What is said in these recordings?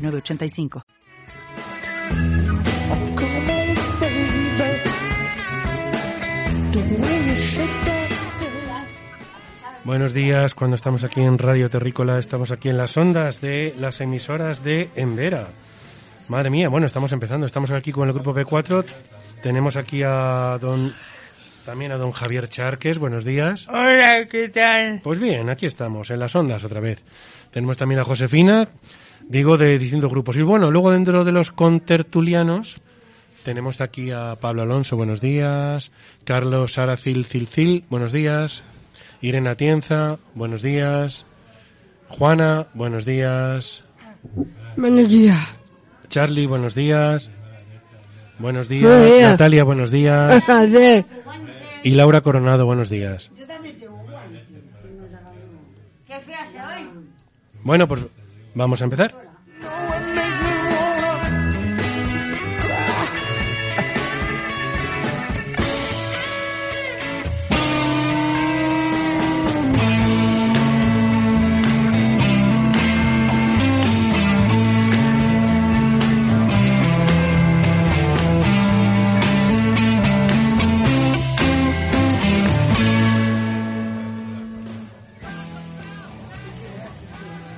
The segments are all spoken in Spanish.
906985. Buenos días, cuando estamos aquí en Radio Terrícola, estamos aquí en las ondas de las emisoras de Embera. Madre mía, bueno, estamos empezando, estamos aquí con el grupo B4, tenemos aquí a don, también a don Javier Charques, buenos días. Hola, ¿qué tal? Pues bien, aquí estamos, en las ondas otra vez. Tenemos también a Josefina, digo, de distintos grupos. Y bueno, luego dentro de los contertulianos, tenemos aquí a Pablo Alonso, buenos días. Carlos Aracil Cilcil, buenos días. Irene Atienza, buenos días. Juana, buenos días. Buenos días. Charlie, buenos días. Buenos días. Buenos días. Natalia, buenos días. Y Laura Coronado, buenos días. Bueno, pues vamos a empezar.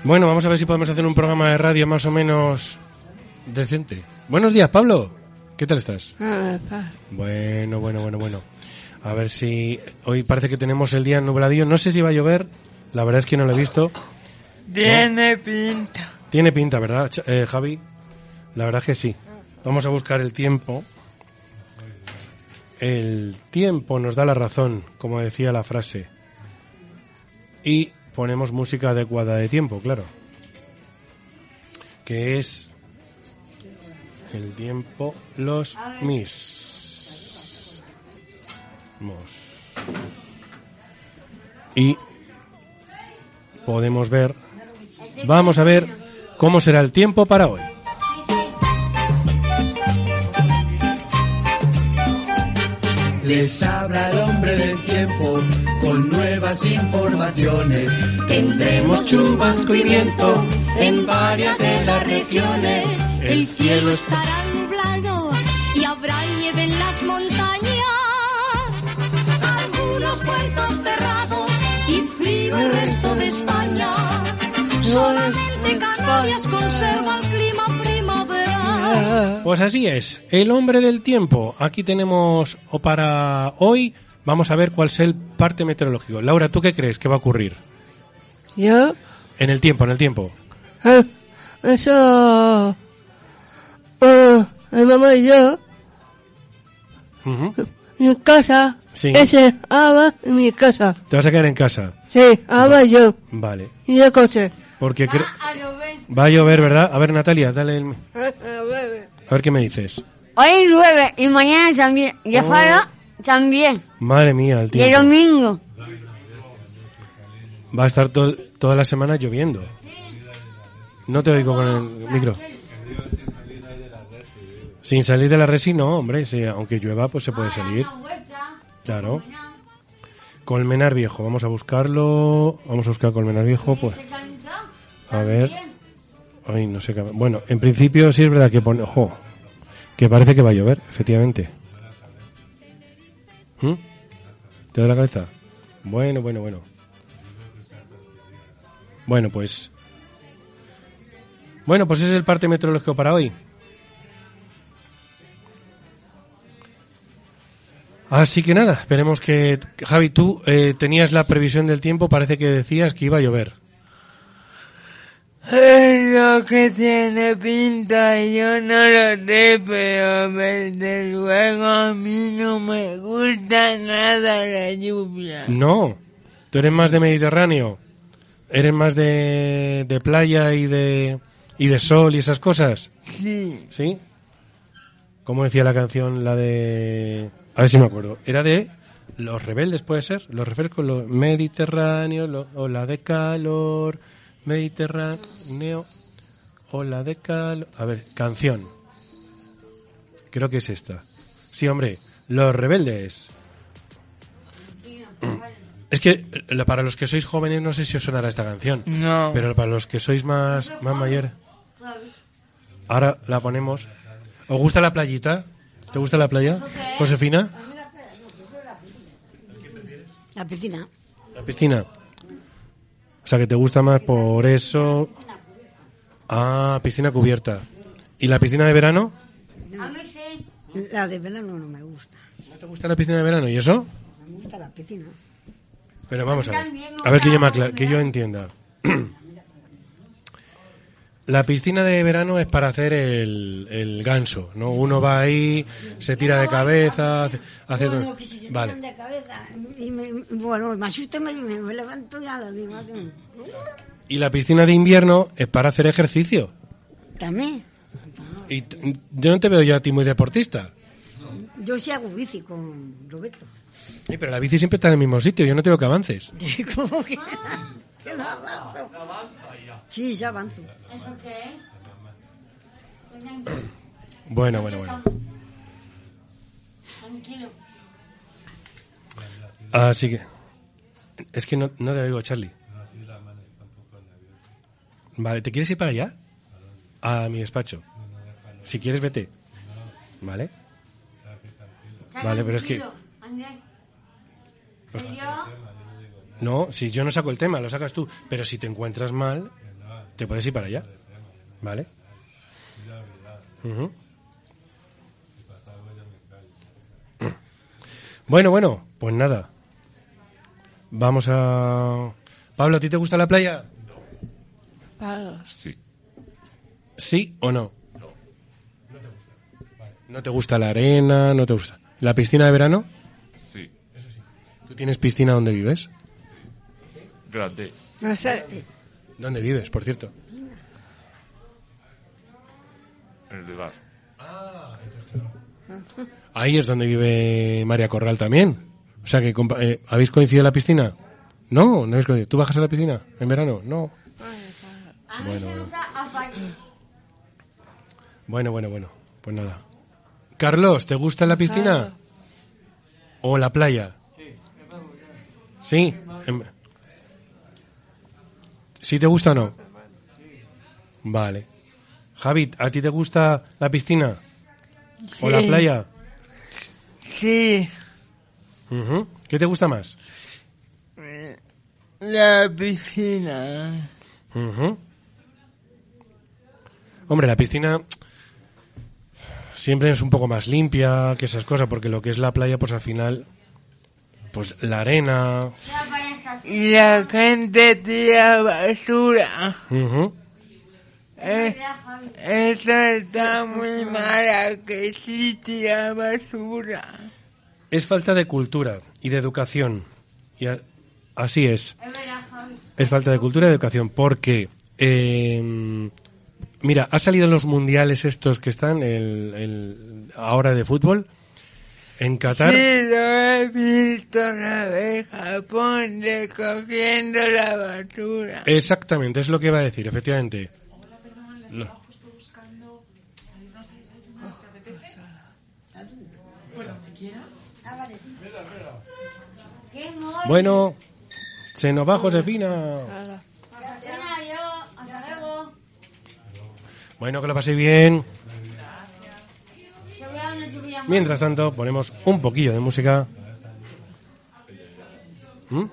Bueno, vamos a ver si podemos hacer un programa de radio más o menos decente. Buenos días, Pablo. ¿Qué tal estás? Ah, pa. Bueno, bueno, bueno, bueno. A ver si hoy parece que tenemos el día nubladillo. No sé si va a llover. La verdad es que no lo he visto. Tiene pinta. Tiene pinta, ¿verdad, eh, Javi? La verdad es que sí. Vamos a buscar el tiempo. El tiempo nos da la razón, como decía la frase. Y ponemos música adecuada de tiempo, claro. Que es el tiempo los mismos. Y podemos ver, vamos a ver cómo será el tiempo para hoy. Les habla el hombre del tiempo con nuevas informaciones. Tendremos chubasco y viento en varias de las regiones. El cielo estará nublado y habrá nieve en las montañas. Algunos puertos cerrados y frío el resto de España. Solamente Canarias conserva el clima primaveral. Pues así es, el hombre del tiempo. Aquí tenemos, o para hoy, vamos a ver cuál es el parte meteorológico. Laura, ¿tú qué crees que va a ocurrir? Yo, En el tiempo, en el tiempo. ah, eso, ah, mi mamá y yo, Ujú. en casa, Sí. ese, Ava, en mi casa. Te vas a quedar en casa. Sí, Ava y yo, Vale. y el coche. Porque cre- va a llover, ¿verdad? A ver, Natalia, dale el... A ver. A ver qué me dices. Hoy llueve y mañana también. Y el sábado también. Madre mía, el Y el tiempo. domingo. Va a estar to- toda la semana lloviendo. No te oigo con el micro. Sin salir de la resi, no, hombre. sí, aunque llueva, pues se puede salir. Claro. Colmenar Viejo, vamos a buscarlo. Vamos a buscar Colmenar Viejo, pues. A ver. Ay, no sé qué. Bueno, en principio sí es verdad que pone. Ojo. Que parece que va a llover, efectivamente. ¿Mm? ¿Te da la cabeza? Bueno, bueno, bueno. Bueno, pues. Bueno, pues ese es el parte meteorológico para hoy. Así que nada, esperemos que. Javi, tú eh, tenías la previsión del tiempo, parece que decías que iba a llover. Es lo que tiene pinta, yo no lo sé, pero desde luego a mí no me gusta nada la lluvia. No, tú eres más de Mediterráneo. Eres más de, de playa y de, ¿Y de sol y esas cosas? Sí. ¿Sí? ¿Cómo decía la canción, la de... A ver si me acuerdo. Era de Los Rebeldes, ¿puede ser? Los refrescos, los Mediterráneo, lo- ola de calor, Mediterráneo, ola de calor... A ver, canción. Creo que es esta. Sí, hombre, Los Rebeldes. Es que eh, para los que sois jóvenes no sé si os sonará esta canción. No. Pero para los que sois más, más mayores... Ahora la ponemos. ¿Os gusta la playita? ¿Te gusta la playa, Josefina? La piscina. La piscina. O sea, que te gusta más por eso. Ah, piscina cubierta. ¿Y la piscina de verano? La de verano no me gusta. ¿No te gusta la piscina de verano? ¿Y eso? Me gusta la piscina. Pero vamos a ver. A ver que yo, me que yo entienda. La piscina de verano es para hacer el, el ganso, ¿no? Uno va ahí, se tira de cabeza, hace... hace todo- Bueno, que si se Vale. tiran de cabeza y me, bueno, me asusta me, me, me levanto y digo. así. Y la piscina de invierno es para hacer ejercicio. También. Y yo no te veo yo a ti muy deportista. Yo sí hago bici con Roberto. Sí, pero la bici siempre está en el mismo sitio, yo no te veo que avances. ¿Cómo que? no avanzo? Sí, ya avanzo. ¿Eso qué? Bueno, bueno, bueno. Tranquilo. Así que... Es que no, no te oigo, Charlie. Vale, ¿te quieres ir para allá? A mi despacho. Si quieres, vete. ¿Vale? Vale, pero es que... No, si yo no saco el tema, lo sacas tú. Pero si te encuentras mal, te puedes ir para allá. ¿Vale? Ujú. Bueno, bueno, pues nada. Vamos a... Pablo, ¿a ti te gusta la playa? Sí. ¿Sí o no? No te gusta la arena, no te gusta. ¿La piscina de verano? Sí. ¿Tú tienes piscina donde vives? Grande. No sé. ¿Dónde vives, por cierto? En el lugar. Ahí es donde vive María Corral también. O sea que compa- eh, habéis coincidido en la piscina. No, no habéis coincidido. ¿Tú bajas a la piscina en verano? No. Bueno, apagar. Bueno, bueno, bueno. Pues nada. Carlos, ¿te gusta la piscina? ¿O la playa? Sí. Em- ¿Sí te gusta o no? Vale. Javi, ¿a ti te gusta la piscina? ¿O la playa? Sí. ¿Qué te gusta más? La piscina. Hombre, la piscina siempre es un poco más limpia que esas cosas, porque lo que es la playa, pues al final, pues la arena. La la gente tira basura. Ujú. Eh, eso está muy mala, que sí tira basura. Es falta de cultura y de educación. Y a- así es. Es. Es falta de cultura y de educación, porque. eh, mira, ha salido en los mundiales estos que están, el, el- ahora de fútbol, en Qatar. Sí, lo he visto la de Japón recogiendo la basura. Exactamente, es lo que iba a decir, efectivamente. Lo- ¿Qué mono? Bueno, se nos va Josefina. Bueno, que lo paséis bien. Mientras tanto, ponemos un poquillo de música. ¿Mm?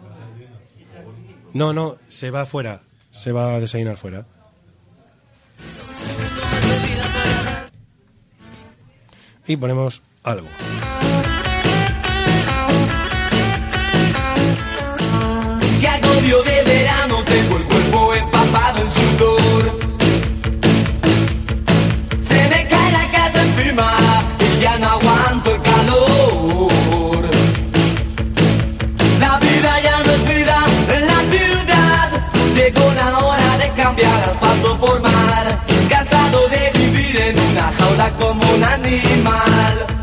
No, no, se va afuera. Se va a desayunar fuera. Y ponemos algo. Agobio como un animal.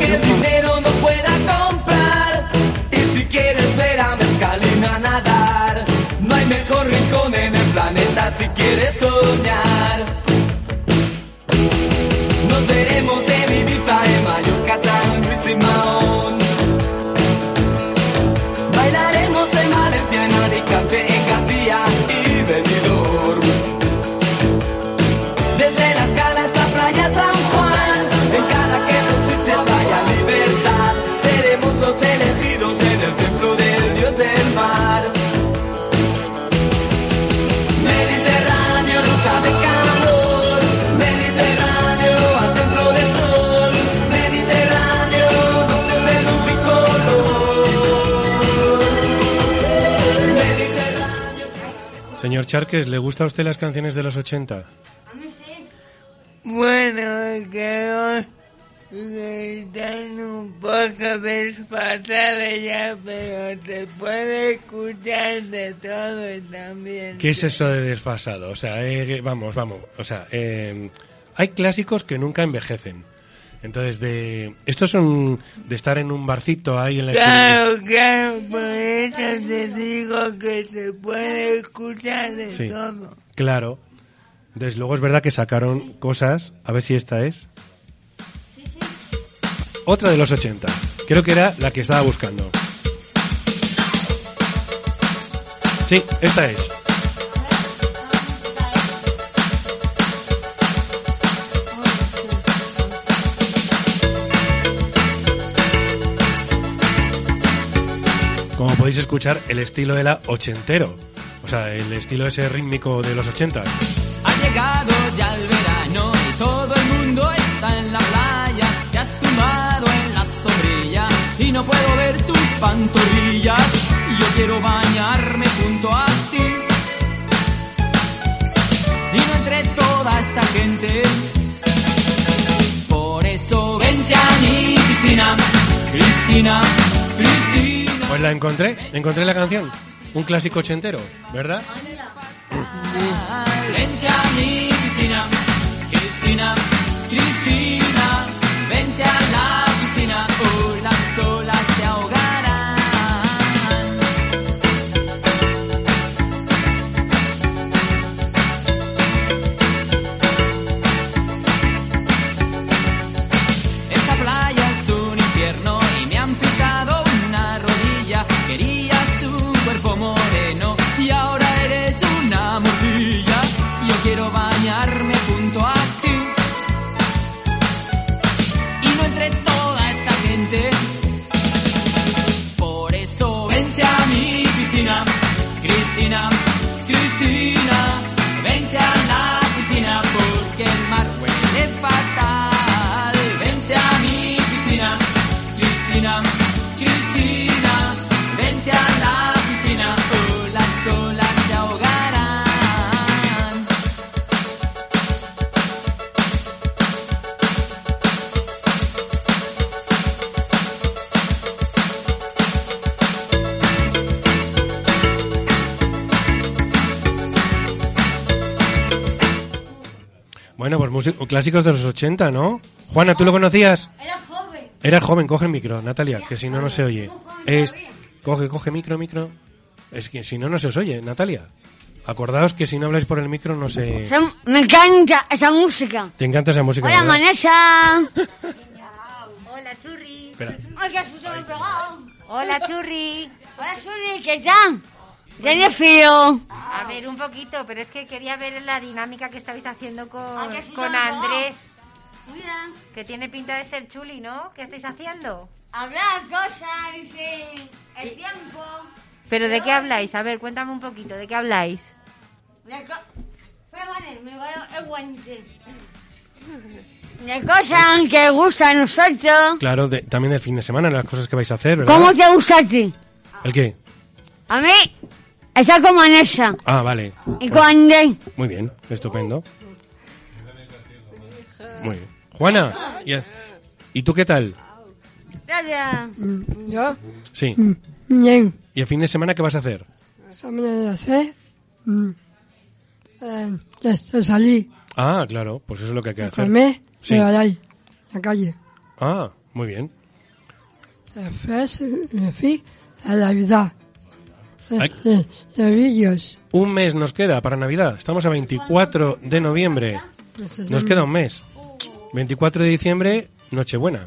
Que el dinero no pueda comprar, y si quieres ver a Mezcalina nadar, no hay mejor rincón en el planeta si quieres soñar. Charques, ¿le gusta a usted las canciones de los 80? Bueno, creo que están un poco desfasadas ya, pero se puede escuchar de todo y también. ¿Qué es eso de desfasado? O sea, eh, vamos, vamos. O sea, eh, hay clásicos que nunca envejecen. Entonces, de estos son de estar en un barcito ahí en la Claro, claro, por eso te digo que se puede escuchar de Sí. todo. Claro. Desde luego es verdad que sacaron cosas. A ver si esta es. Otra de los 80. Creo que era la que estaba buscando. Sí, esta es. Podéis escuchar, el estilo era ochentero. O sea, el estilo ese rítmico de los 80. Ha llegado ya el verano y todo el mundo está en la playa. Te has tumbado en la sombrilla y no puedo ver tus pantorrillas. Yo quiero bañarme junto a ti. Y no entre toda esta gente. Por eso vente a mí, Cristina, Cristina. Pues la encontré, encontré la canción. Un clásico ochentero, ¿verdad? Cristina, Cristina, Cristina, clásicos de los 80, ¿no? Juana, ¿tú lo conocías? Era joven. Era joven, coge el micro, Natalia, que si no, no se oye. Es, coge, coge micro, micro. Es que si no, no se os oye, Natalia. Acordaos que si no habláis por el micro no se... Me encanta esa música. Te encanta esa música, Hola, ¿verdad? Manesa. Hola, Churri. Espera. Ay. Hola, Churri. Hola, Suri, ¿qué tal? Tiene frío. A ver, un poquito, pero es que quería ver la dinámica que estabais haciendo con, Ah, con. Andrés, Mira, que tiene pinta de ser chuli, ¿no? ¿Qué estáis haciendo? hablar cosas, sí. El tiempo. ¿Pero de qué habláis? A ver, cuéntame un poquito, ¿de qué habláis? De cosas que gustan a nosotros. Claro, de- también del fin de semana, las cosas que vais a hacer, ¿verdad? ¿Cómo te gusta a ti? ¿El qué? A mí, está con Vanessa. Ah, vale. Y con Andrés. Muy bien, estupendo. Muy bien. Juana, ¿y, ¿y tú qué tal? Gracias. ¿Yo? Sí. Bien. ¿Y el fin de semana qué vas a hacer? Examen de hacer. mm, eh, salí. Ah, claro, pues eso es lo que hay que hacer. Comer. Sí. Ahí. En la calle. Ah, muy bien. Me fui a la Navidad. Eh, vídeos. Un mes nos queda para Navidad. Estamos a 24 de noviembre. Nos queda un mes. 24 de diciembre, Nochebuena.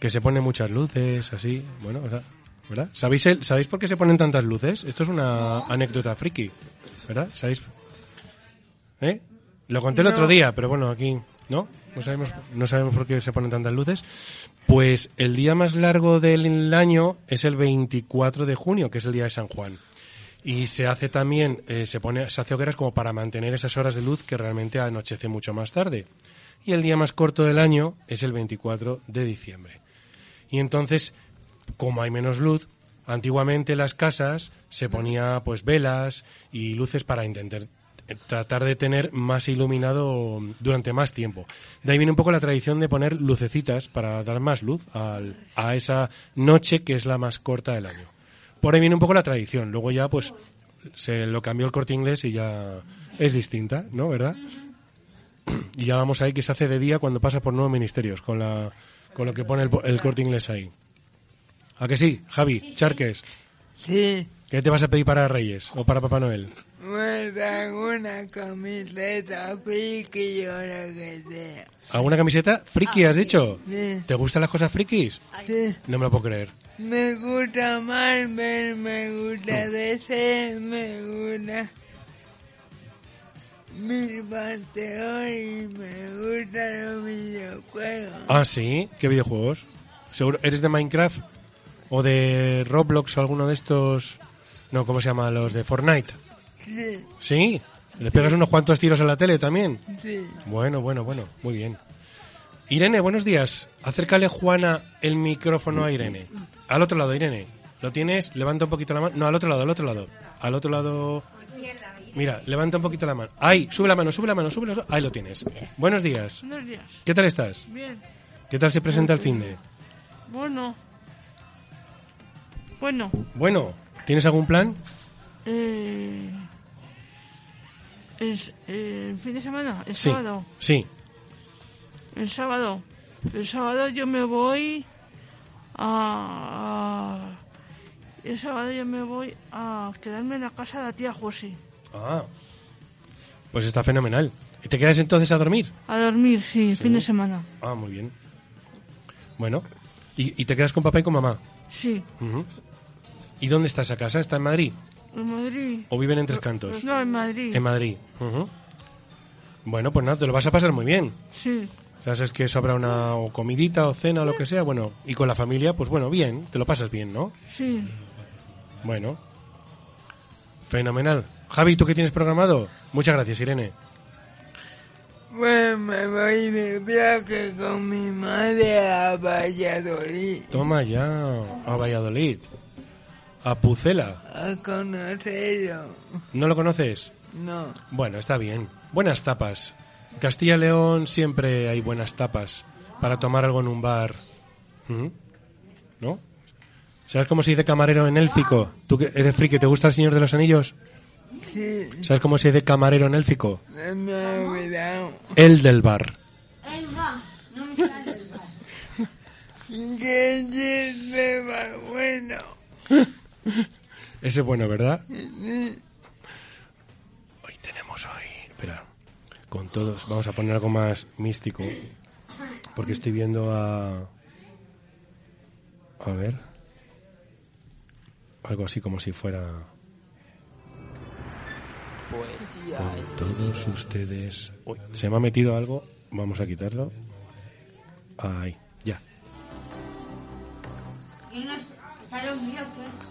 Que se ponen muchas luces, así. Bueno, ¿verdad? ¿verdad? ¿Sabéis, el- ¿Sabéis por qué se ponen tantas luces? Esto es una anécdota friki. ¿Verdad? ¿Sabéis? ¿Eh? Lo conté el otro día, pero bueno, aquí. ¿No? No sabemos, no sabemos por qué se ponen tantas luces. Pues el día más largo del año es el 24 de junio, que es el día de San Juan. Y se hace también, eh, se pone, se hace hogueras como para mantener esas horas de luz que realmente anochece mucho más tarde. Y el día más corto del año es el 24 de diciembre. Y entonces, como hay menos luz, antiguamente en las casas se ponía pues velas y luces para intentar tratar de tener más iluminado durante más tiempo. De ahí viene un poco la tradición de poner lucecitas para dar más luz al- a esa noche que es la más corta del año. Por ahí viene un poco la tradición. Luego ya, pues, se lo cambió el corte inglés y ya es distinta, ¿no? ¿Verdad? Y ya vamos ahí que se hace de día cuando pasa por nuevos ministerios, con, la, con lo que pone el, el corte inglés ahí. ¿A que sí, Javi? Charques. Sí, ¿Qué te vas a pedir para Reyes o para Papá Noel? Una camiseta friki o lo que sea. ¿Alguna camiseta? ¿Friki, has dicho? Sí. ¿Te gustan las cosas frikis? Sí. No me lo puedo creer. Me gusta Marvel, me gusta DC, me gusta mi panteón y me gustan los videojuegos. Ah, sí. ¿Qué videojuegos? ¿Seguro? ¿Eres de Minecraft? ¿O de Roblox o alguno de estos? No, ¿cómo se llama? Los de Fortnite. Sí, ¿Sí? ¿Le pegas unos cuantos tiros a la tele también? sí. Bueno, bueno, bueno. Muy bien. Irene, buenos días. Acércale, Juana, el micrófono a Irene. Al otro lado, Irene. ¿Lo tienes? Levanta un poquito la mano. No, al otro lado, al otro lado. Al otro lado. Mira, levanta un poquito la mano. Ahí, sube la mano, sube la mano, sube la mano. Ahí lo tienes. Buenos días. Buenos días. ¿Qué tal estás? Bien. ¿Qué tal se presenta el fin de? Bueno. Bueno. Bueno, ¿tienes algún plan? Eh, el fin de semana, el Sí. sábado. Sí. El sábado. El sábado yo me voy a, a- El sábado yo me voy a quedarme en la casa de la tía José. Ah. Pues está fenomenal. ¿Y te quedas entonces a dormir? A dormir, sí, el fin de semana. Ah, muy bien. Bueno. ¿Y, y te quedas con papá y con mamá? Sí. ¿Y dónde está esa casa? ¿Está en Madrid? En Madrid. ¿O viven en Tres Cantos? No, en Madrid. En Madrid. Ujú. Bueno, pues nada, te lo vas a pasar muy bien. Sí. Sabes que sobra una o comidita o cena o lo que sea, bueno, y con la familia, pues bueno, bien, te lo pasas bien, ¿no? Sí. Bueno. Fenomenal. Javi, ¿tú qué tienes programado? Muchas gracias, Irene. Pues me voy de viaje con mi madre a Valladolid Toma ya a Valladolid. A Pucela. a conocerlo. ¿No lo conoces? No, Bueno, está bien. Buenas tapas. En Castilla y León siempre hay buenas tapas para tomar algo en un bar. ¿Mm? ¿No? ¿Sabes cómo se dice camarero en élfico? ¿Tú que eres friki, te gusta el Señor de los Anillos? sí, ¿Sabes cómo se dice camarero en élfico? se me ha olvidado. El del bar. Él va. No me sale el bar. ¡Qué chiste más bueno! Ese es bueno, ¿verdad? Hoy tenemos hoy... Espera. Con todos... Vamos a poner algo más místico. Porque estoy viendo a... A ver. Algo así como si fuera... Con todos ustedes... Uy, se me ha metido algo. Vamos a quitarlo. Ahí, ya.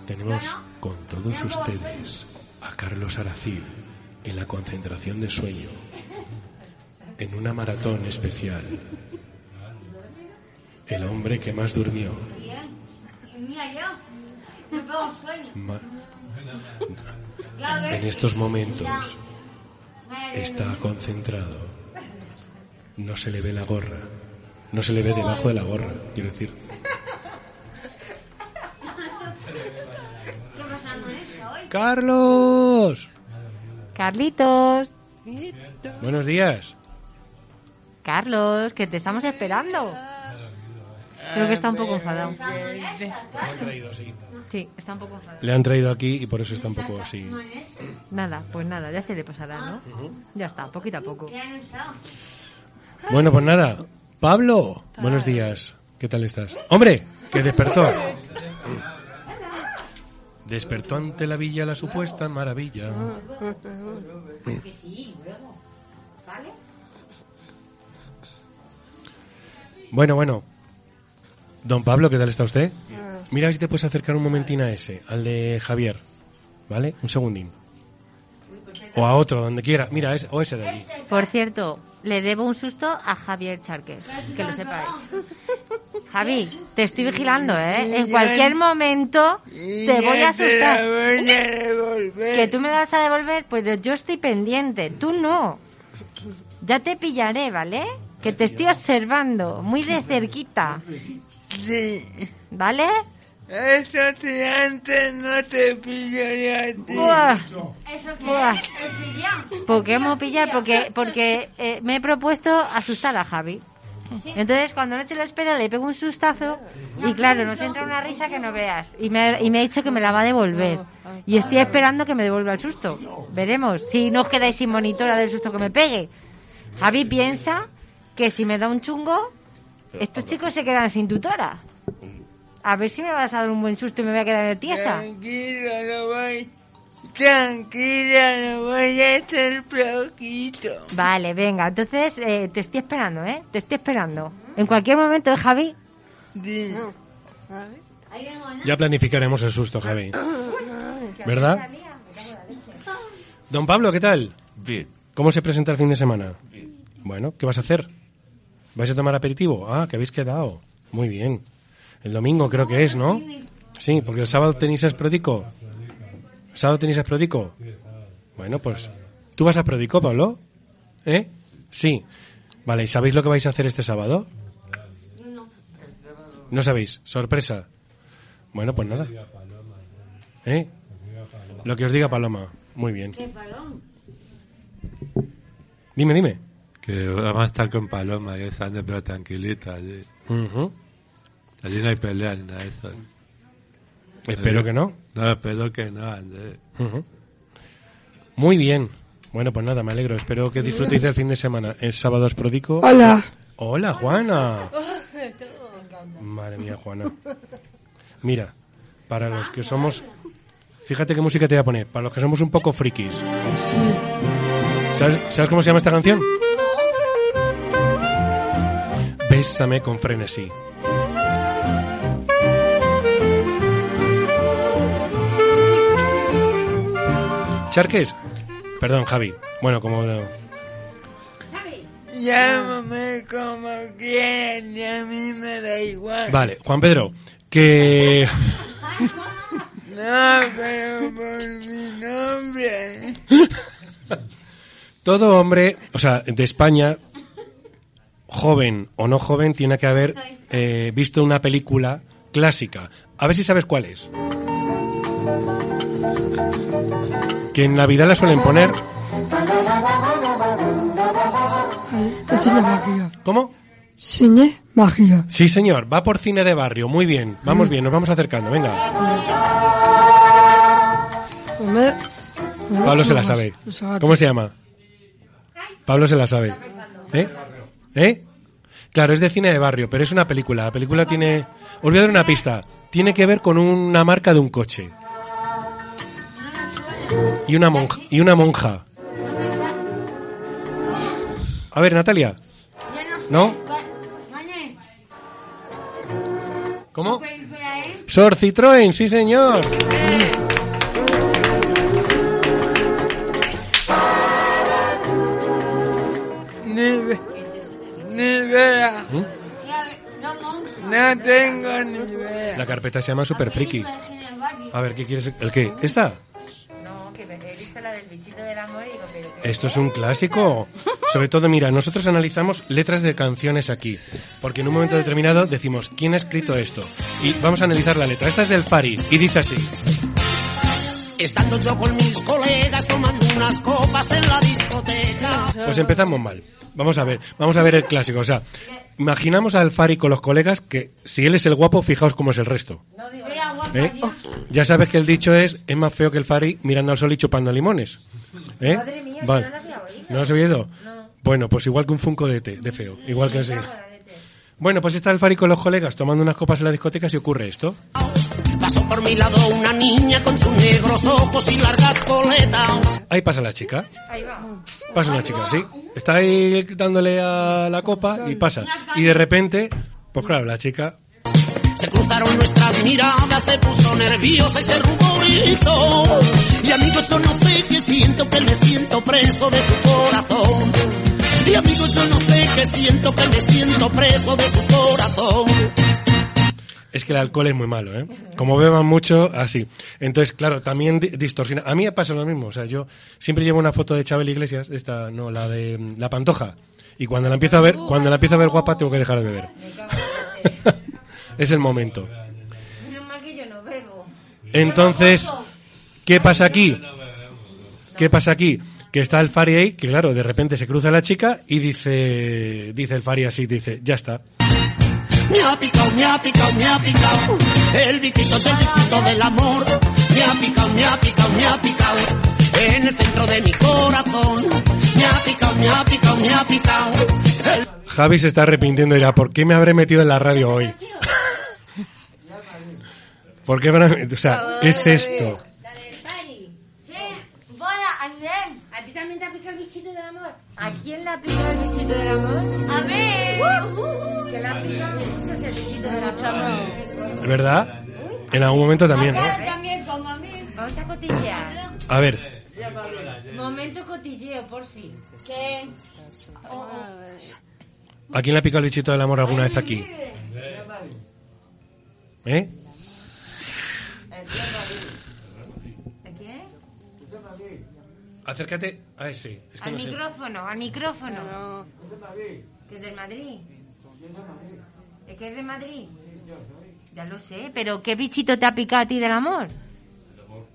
Tenemos con todos ustedes a Carlos Aracil en la concentración de sueño, en una maratón especial. El hombre que más durmió. En estos momentos está concentrado. No se le ve la gorra. No se le ve debajo de la gorra, quiero decir. ¿Qué pasa con eso hoy? ¡Carlos! Carlitos. Buenos días. Carlos, que te estamos esperando. Creo que está un poco enfadado. Sí, está un poco enfadado. Le han traído aquí y por eso está un poco así. Nada, pues nada, ya se le pasará, ¿no? Ya está, poquito a poco. Bueno, pues nada. Pablo, buenos días. ¿Qué tal estás? ¡Hombre! Que despertó. Despertó ante la villa la supuesta maravilla. Que sí, luego. ¿Vale? Bueno, bueno. Don Pablo, ¿qué tal está usted? Mira si te puedes acercar un momentín a ese, al de Javier. ¿Vale? Un segundín. O a otro, donde quiera. Mira, ese, o ese de allí. Por cierto, le debo un susto a Javier Charques, que lo sepáis. Javi, te estoy vigilando, ¿eh? En cualquier momento te voy a asustar. ¿Que tú me la vas a devolver? Pues yo estoy pendiente, tú no. Ya te pillaré, ¿vale? Que te estoy observando muy de cerquita, Sí. ¿vale? Eso si antes no te pillaría a ti. Buah. ¿Eso pillán? ¿Por qué hemos pillado? Porque, porque eh, me he propuesto asustar a Javi. Entonces, cuando no se lo espera, le pego un sustazo y claro, nos entra una risa que no veas. Y me, y me ha dicho que me la va a devolver. Y estoy esperando que me devuelva el susto. Veremos si no os quedáis sin monitora del susto que me pegue. Javi piensa que si me da un chungo, estos chicos se quedan sin tutora. A ver si me vas a dar un buen susto y me voy a quedar de tiesa. Tranquila, no voy. Tranquila, no voy a estar poquito. Vale, venga, entonces eh, te estoy esperando, ¿eh? Te estoy esperando. En cualquier momento, ¿eh, Javi? Sí. Ya planificaremos el susto, Javi. ¿Verdad? Don Pablo, ¿qué tal? Bien. ¿Cómo se presenta el fin de semana? Bueno, ¿qué vas a hacer? ¿Vais a tomar aperitivo? Ah, que habéis quedado. Muy bien. El domingo creo que es, ¿no? Sí, porque el sábado tenéis Sprodico. ¿El sábado tenéis a Sprodico? Bueno, pues... ¿Tú vas a Sprodico, Pablo? ¿Eh? Sí. Vale, ¿y sabéis lo que vais a hacer este sábado? No sabéis. Sorpresa. Bueno, pues nada. ¿Eh? Lo que os diga Paloma. Muy bien. Dime, dime. Que vamos a estar con Paloma y esa ande pero tranquilita allí. Allí no hay pelea ni nada de eso. Espero que no. No, espero que no, Andrés. Muy bien. Bueno, pues nada, me alegro. Espero que disfrutéis del fin de semana. El sábado os prodico. Hola. Hola, Juana. Madre mía, Juana. Mira, para los que somos... Fíjate qué música te voy a poner. Para los que somos un poco frikis. ¿Sabes, sabes cómo se llama esta canción? Bésame con frenesí. Charques. Perdón, Javi. Bueno, como... Llámame como quieras y a mí me da igual. Vale, Juan Pedro, que... No, pero por mi nombre. Todo hombre, o sea, de España, joven o no joven, tiene que haber eh, visto una película clásica. A ver si sabes cuál es. Que en Navidad la suelen poner. El cine magia. ¿Cómo? Cine magia. Sí, señor, va por cine de barrio. Muy bien, vamos bien, nos vamos acercando, venga. Pablo se la sabe. ¿Cómo se llama? Pablo se la sabe. ¿Eh? ¿Eh? Claro, es de cine de barrio, pero es una película. La película tiene... Os voy a dar una pista. Tiene que ver con una marca de un coche. Y una monja. Y una monja. A ver, Natalia. ¿No? ¿Cómo? Sor Citroën, sí señor. Ni, ve- ni idea. No tengo ni idea. La carpeta se llama Super Friki. A ver, ¿qué quieres? ¿El qué? ¿Esta? No, que he visto la del bichito del amor y digo, pero... ¿qué? Esto es un clásico. Sobre todo, mira, nosotros analizamos letras de canciones aquí. Porque en un momento determinado decimos, ¿quién ha escrito esto? Y vamos a analizar la letra. Esta es del Fari y dice así. Estando yo con mis colegas tomando unas copas en la discoteca. Pues empezamos mal. Vamos a ver, vamos a ver el clásico. O sea, imaginamos al Fari con los colegas que si él es el guapo, fijaos cómo es el resto. ¿Eh? Ya sabes que el dicho es, es más feo que el Fari mirando al sol y chupando limones. ¿Eh? Madre mía, Vale. no había oído. ¿No lo has oído? Bueno, pues igual que un Funko de, té, de feo. Igual que así. Bueno, pues está el Fari con los colegas tomando unas copas en la discoteca y ocurre esto. Pasó por mi lado una niña con sus negros ojos y largas coletas. Ahí pasa la chica. Ahí va. Pasa una chica, sí. Está ahí dándole a la copa y pasa. Y de repente, pues claro, la chica Se cruzaron nuestras miradas, se puso nerviosa y se ruborizó. Y amigos, yo no sé qué siento, que me siento preso de su corazón. Y amigos, yo no sé qué siento, que me siento preso de su corazón. Es que el alcohol es muy malo, ¿eh? Como beban mucho, así. Entonces, claro, también di- distorsiona. A mí me pasa lo mismo. O sea, yo siempre llevo una foto de Chabel Iglesias, esta, no, la de la Pantoja. Y cuando la empiezo a ver, cuando la empiezo a ver guapa, tengo que dejar de beber. es el momento. Menos mal que yo no bebo. Entonces, ¿qué pasa aquí? ¿Qué pasa aquí? Que está el Fari ahí, que claro, de repente se cruza la chica y dice, dice el Fari así, dice, ya está. Me ha picado, me ha picado, me ha picado. El bichito del bichito del amor. Me ha picado, me ha picado, me ha picado. En el centro de mi corazón. Me ha picado, me ha picado, me ha picado. El Javi se está arrepintiendo y dirá, ¿por qué me habré metido en la radio hoy? ¿Por qué O sea, ¿qué es esto? ¿A ti también te ha picado el bichito del amor? ¿A quién le ha picado el bichito del amor? A ver. Que le ha mucho amor. ¿Verdad? En algún momento también, ¿no? Acá también como a mí. Vamos a cotillear. A ver, Momento cotilleo, por fin. ¿Qué? ¿a quién le ha picado el bichito del amor alguna vez aquí? ¿Eh? ¿A quién? Acércate a ese. Es que al no sé. micrófono, al micrófono. ¿Que es del Madrid? ¿Es que es de Madrid? Ya lo sé, pero ¿qué bichito te ha picado a ti del amor?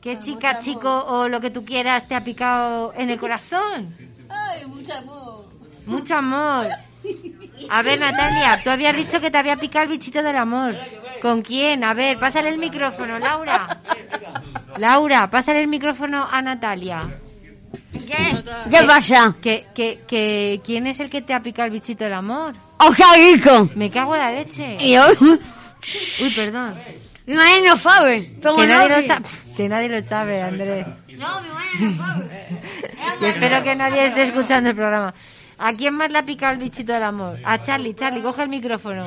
¿Qué chica, chico o lo que tú quieras te ha picado en el corazón? Ay, mucho amor. Mucho amor. A ver, Natalia, tú habías dicho que te había picado el bichito del amor. ¿Con quién? A ver, pásale el micrófono, Laura. Laura, pásale el micrófono a Natalia. ¿Qué? ¿Qué pasa? Que, que, que, ¿Quién es el que te ha picado el bichito del amor? Oscarito. Me cago en la leche. Y yo, Uy, perdón. mi madre no sabe. Que nadie, lo sabe, que nadie lo sabe, Andrés. No, mi madre no sabe. Y espero que nadie esté escuchando el programa. ¿A quién más le ha picado el bichito del amor? A Charlie. Charlie, coge el micrófono.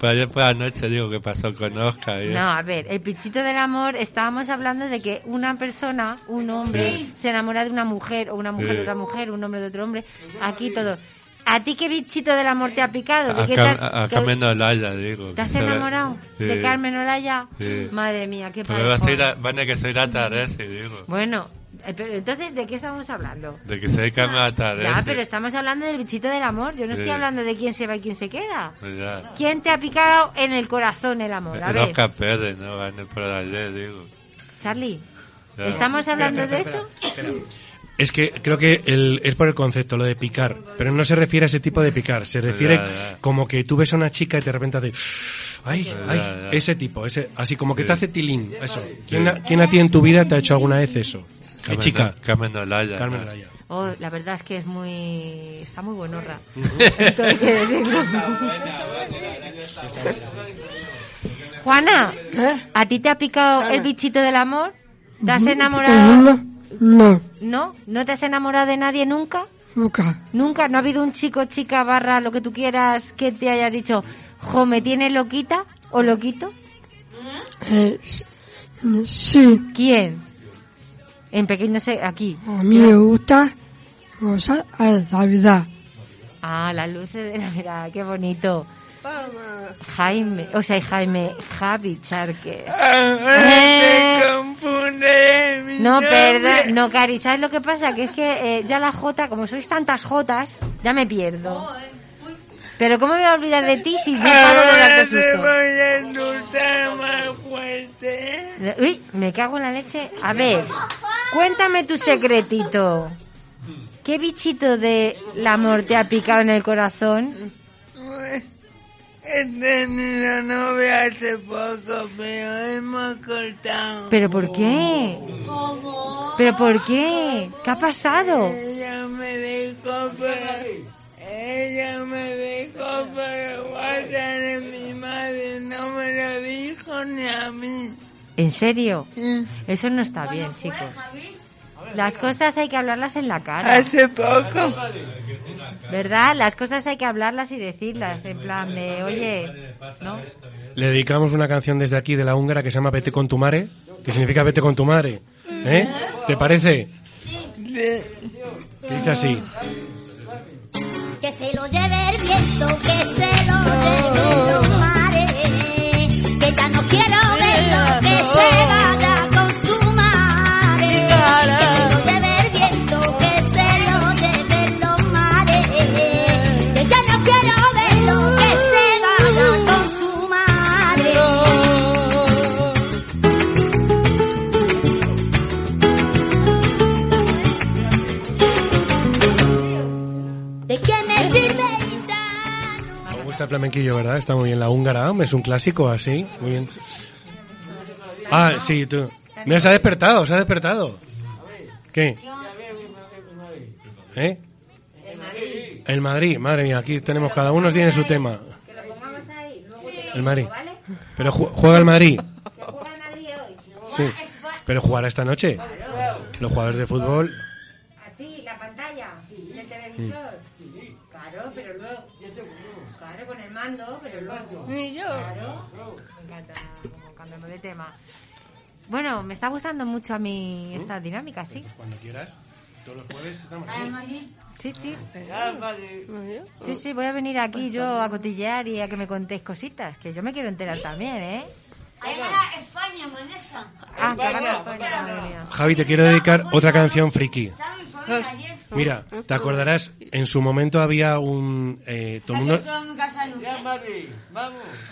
Ayer por la noche digo que pasó con Oscar. ¿eh? No, a ver, el bichito del amor, estábamos hablando de que una persona, un hombre, Sí. se enamora de una mujer, o una mujer Sí. de otra mujer, un hombre de otro hombre. Aquí todo. ¿A ti qué bichito del amor te ha picado? ¿De A, qué Cam- te has- a Carmen Olaya, digo. ¿Te has se enamorado Sí. de Carmen Olaya? Sí. Madre mía, qué Pero va a padre. ser la- van a que soy la Teresa, digo. Bueno, eh, pero entonces, ¿de qué estamos hablando? De que soy Carmen la Teresa. Ya, pero estamos hablando del bichito del amor. Yo no estoy Sí. hablando de quién se va y quién se queda. Pues ya. ¿Quién te ha picado en el corazón el amor? A ver, Oscar Pérez, ¿no? Van por ayer, digo. Charlie, Ya. ¿estamos hablando de Espera, eso? Es que creo que el- es por el concepto, lo de picar. Pero no se refiere a ese tipo de picar. Se refiere Ya, ya. como que tú ves a una chica y de repente hace... Ay, Ya, ay, ya. ese tipo, ese, así como que Sí. te hace tilín, eso. ¿Quién, a, quién a ti en tu vida te ha hecho alguna vez eso? Qué chica. Carmen Olaya. Carmen. Olaya. Oh, la verdad es que es muy... Está muy buenorra. Esto hay que decirlo. Juana, ¿a ti te ha picado el bichito del amor? ¿Te has enamorado? No, no, ¿No? ¿No te has enamorado de nadie nunca? nunca. ¿Nunca? ¿No ha habido un chico, chica, barra, lo que tú quieras, que te hayas dicho, jo, me tiene loquita o loquito? Eh, sí, ¿Quién? En pequeño, se- aquí. a mí me gusta gozar a la vida. Ah, las luces de Navidad, qué bonito. Jaime, o sea, Jaime, Javi Charque. Se confunde mi No, perdón, no, Cari, ¿sabes lo que pasa? Que es que eh, ya la J, como sois tantas Jotas, ya me pierdo. Pero ¿cómo me voy a olvidar de ti si no paro de darte te susto? voy a insultar más fuerte. Uy, me cago en la leche. A ver, cuéntame tu secretito. ¿Qué bichito de la amor te ha picado en el corazón? He tenido novia hace poco, pero hemos cortado. ¿Pero por qué? ¿Pero por qué? ¿Qué ha pasado? Ella me dejó, pero... Ella me dejó, pero guardar en mi madre. No me lo dijo ni a mí. ¿En serio? Eso no está bien, chicos. Las cosas hay que hablarlas en la cara. Hace poco. ¿Verdad? Las cosas hay que hablarlas y decirlas. En plan de, oye, ¿no? Le dedicamos una canción desde aquí de la húngara que se llama Vete con tu mare, que significa Vete con tu madre. ¿Eh? ¿Te parece? Que dice así. Que se lo lleve el viento, que se lo lleve los mares. Flamenquillo, ¿verdad? Está muy bien. La húngara, es un clásico así. Muy bien. Ah, sí, tú. Mira, se ha despertado, se ha despertado. ¿Qué? ¿Eh? El Madrid, madre mía, aquí tenemos, cada uno tiene su tema. El Madrid. Pero ju- juega el Madrid. Sí. Pero jugará esta noche. Los jugadores de fútbol. Así, la pantalla del televisor. Claro, pero luego. Claro, con el mando, pero luego. Ni yo. Claro. Me encanta cómo cambiamos de tema. Bueno, me está gustando mucho a mí esta dinámica, sí. Cuando quieras, todos los jueves estamos Sí, sí. Sí, sí, voy a venir aquí yo a cotillear y a que me contéis cositas, que yo me quiero enterar también, ¿eh? Ahí gana España, Vanessa. Ah, que gana España. Javi, te quiero dedicar otra canción friki. Ayer. Mira, te acordarás, en su momento había un... eh, todo mundo, no.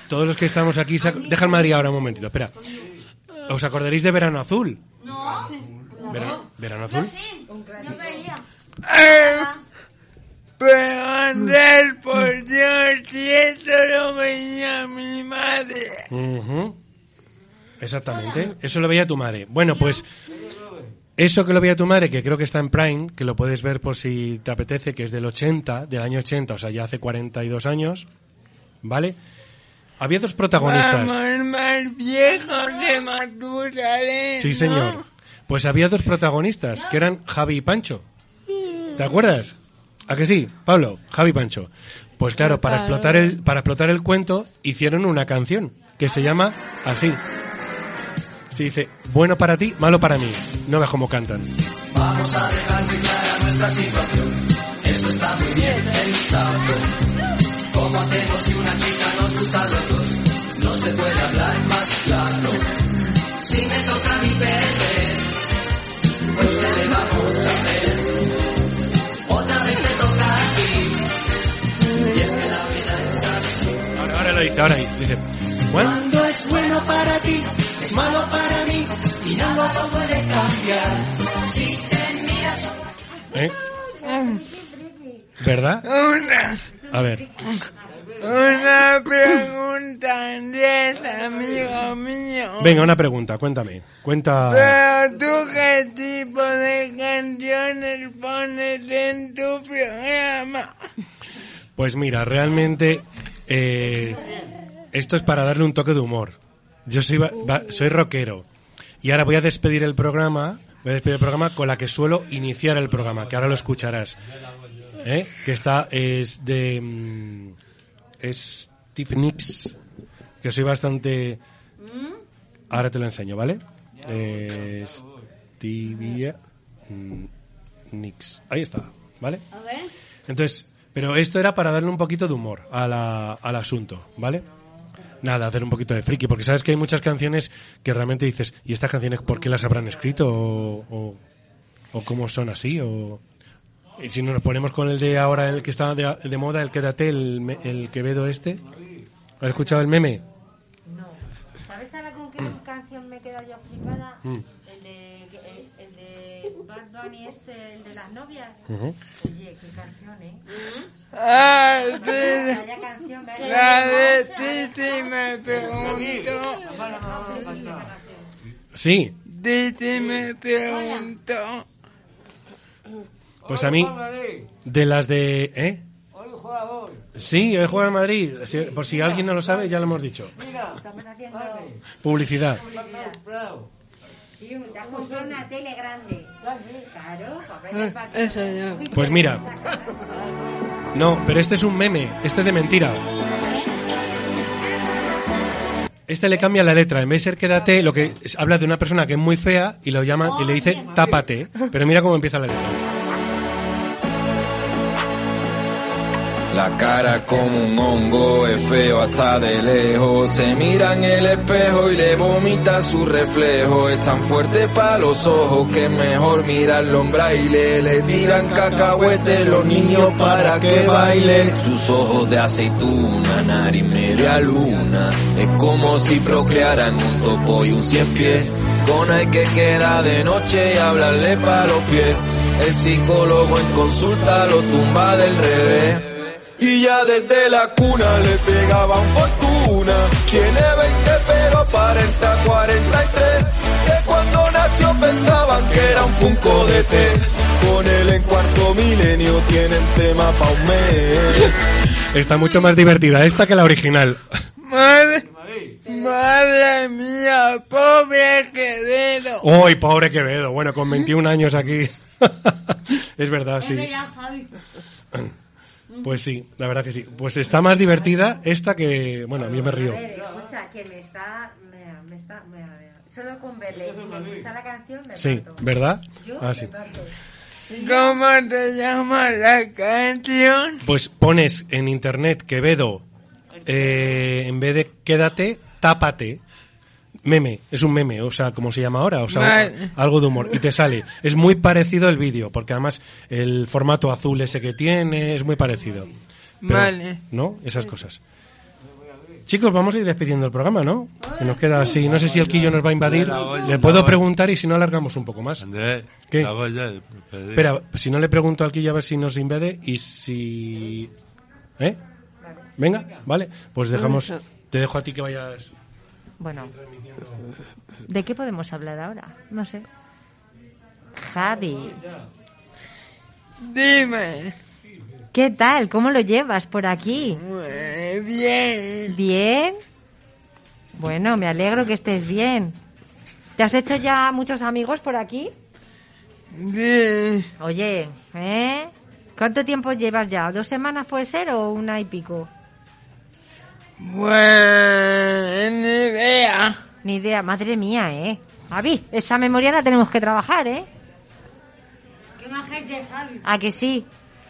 todos los que estamos aquí... sac- Deja el Madrid ahora un momentito, espera. ¿Os acordaréis de Verano Azul? No. Vera- ¿Verano Azul? Sí, no veía. Eh, Pero Andrés, por Dios, si eso lo veía mi madre. Exactamente, eso lo veía tu madre. Bueno, pues eso que lo veía tu madre, que creo que está en Prime, que lo puedes ver por si te apetece, que es del 80, del año 80, o sea, ya hace 42 años, ¿vale? Había dos protagonistas. Vamos más viejos que Matusalén. Sí, ¿no? señor. Pues había dos protagonistas, que eran Javi y Pancho. ¿Te acuerdas? ¿A que sí, Pablo? Javi y Pancho. Pues claro, para explotar el, para explotar el cuento, hicieron una canción que se llama así. Dice, bueno para ti, malo para mí. No veas cómo cantan. Vamos a dejar muy clara nuestra situación. Eso está muy bien pensado. ¿Cómo hacemos si una chica nos gusta a los dos? No se puede hablar más claro. Si me toca mí perder, pues ¿qué le vamos a hacer? Otra vez te toca a ti. Y es que la vida es así. Ahora, ahora lo dice, ahora dice. Bueno, Cuando es bueno para ti, es malo para mí. Y nada lo puede cambiar. Si te miras ¿eh? ¿Verdad? Una. A ver. Una pregunta, Andrés, amigo mío. Venga, una pregunta, cuéntame. Cuenta. Pero tú qué tipo de canciones pones en tu programa. Pues mira, realmente eh, esto es para darle un toque de humor. Yo soy, ba- soy rockero y ahora voy a despedir el programa, voy a despedir el programa con la que suelo iniciar el programa, que ahora lo escucharás. ¿eh? Que está es de mm, es Steve Nicks, que soy bastante. Ahora te lo enseño, ¿vale? Eh, Stevie mm, Nicks, ahí está, ¿vale? A ver. Entonces, pero esto era para darle un poquito de humor a la- al asunto, ¿vale? Nada, hacer un poquito de friki, porque sabes que hay muchas canciones que realmente dices, ¿y estas canciones por qué las habrán escrito? ¿O, o, o cómo son así? O, y si nos ponemos con el de ahora, el que está de, de moda, el Quédate, el, el Quevedo este. ¿Has escuchado el meme? ¿Sabes ahora con qué canción me he quedado yo flipada? Mm. Bunny este, el de las novias. Ujú. Oye, qué canción, ¿eh? Ah, sí. Vaya canción, vaya La de. Titi me preguntó. Sí, Titi me preguntó. pues a mí, de las de... ¿Eh? Sí, hoy juega en Madrid. Por si alguien no lo sabe, ya lo hemos dicho. Publicidad. Sí, te has comprado una tele grande. Claro, para ver el partido. Eso ya. Pues mira. No, pero este es un meme. Este es de mentira. Este le cambia la letra. En vez de ser quédate, lo que es- habla de una persona que es muy fea y lo llaman y le dice tápate. Pero mira cómo empieza la letra. La cara como un hongo es feo hasta de lejos. Se mira en el espejo y le vomita su reflejo. Es tan fuerte para los ojos que es mejor mirarlo en braille. Le tiran cacahuetes los niños para que baile. Sus ojos de aceituna, nariz media luna. Es como si procrearan un topo y un cien pies. Con el que queda de noche y hablarle para los pies. El psicólogo en consulta lo tumba del revés. Y ya desde la cuna le pegaban fortuna. Tiene 20 pero aparenta 43. Que cuando nació pensaban que era un funko de té. Con él en cuarto milenio tienen tema pa' un mes. Está mucho más divertida esta que la original. Madre, madre mía, pobre Quevedo. ¡Uy, pobre Quevedo! Bueno, con 21 años aquí. es verdad, sí. Pues sí, la verdad que sí. Pues está más divertida esta que... Bueno, a mí me río. A ver, escucha, que me está... Me, me está me, me- solo con verle y escuchar la canción me Sí, parto. ¿verdad? Yo Ah, me sí. parto. ¿Cómo te llama la canción? Pues pones en internet Quevedo, eh, en vez de quédate, tápate. Meme, es un meme, o sea, como se llama ahora, o sea, algo de humor. Y te sale. Es muy parecido el vídeo, porque además el formato azul ese que tiene es muy parecido. Pero, Vale. ¿No? Esas cosas. Chicos, vamos a ir despidiendo el programa, ¿no? Que nos queda así. No sé si el quillo nos va a invadir. Le puedo preguntar y si no alargamos un poco más. ¿Qué? Espera, si no le pregunto al quillo a ver si nos invade y si... ¿Eh? Venga, vale. Pues dejamos... Te dejo a ti que vayas... Bueno, ¿de qué podemos hablar ahora? No sé. Javi, Dime. ¿qué tal? ¿Cómo lo llevas por aquí? Bien. ¿Bien? Bueno, me alegro que estés bien. ¿Te has hecho ya muchos amigos por aquí? Sí. Oye, ¿eh? ¿Cuánto tiempo llevas ya? ¿Dos semanas puede ser o una y pico? Bueno, ni idea. Ni idea, madre mía, ¿eh? Javi, esa memoria la tenemos que trabajar, ¿eh? Qué majete, Javi. ¿A que sí?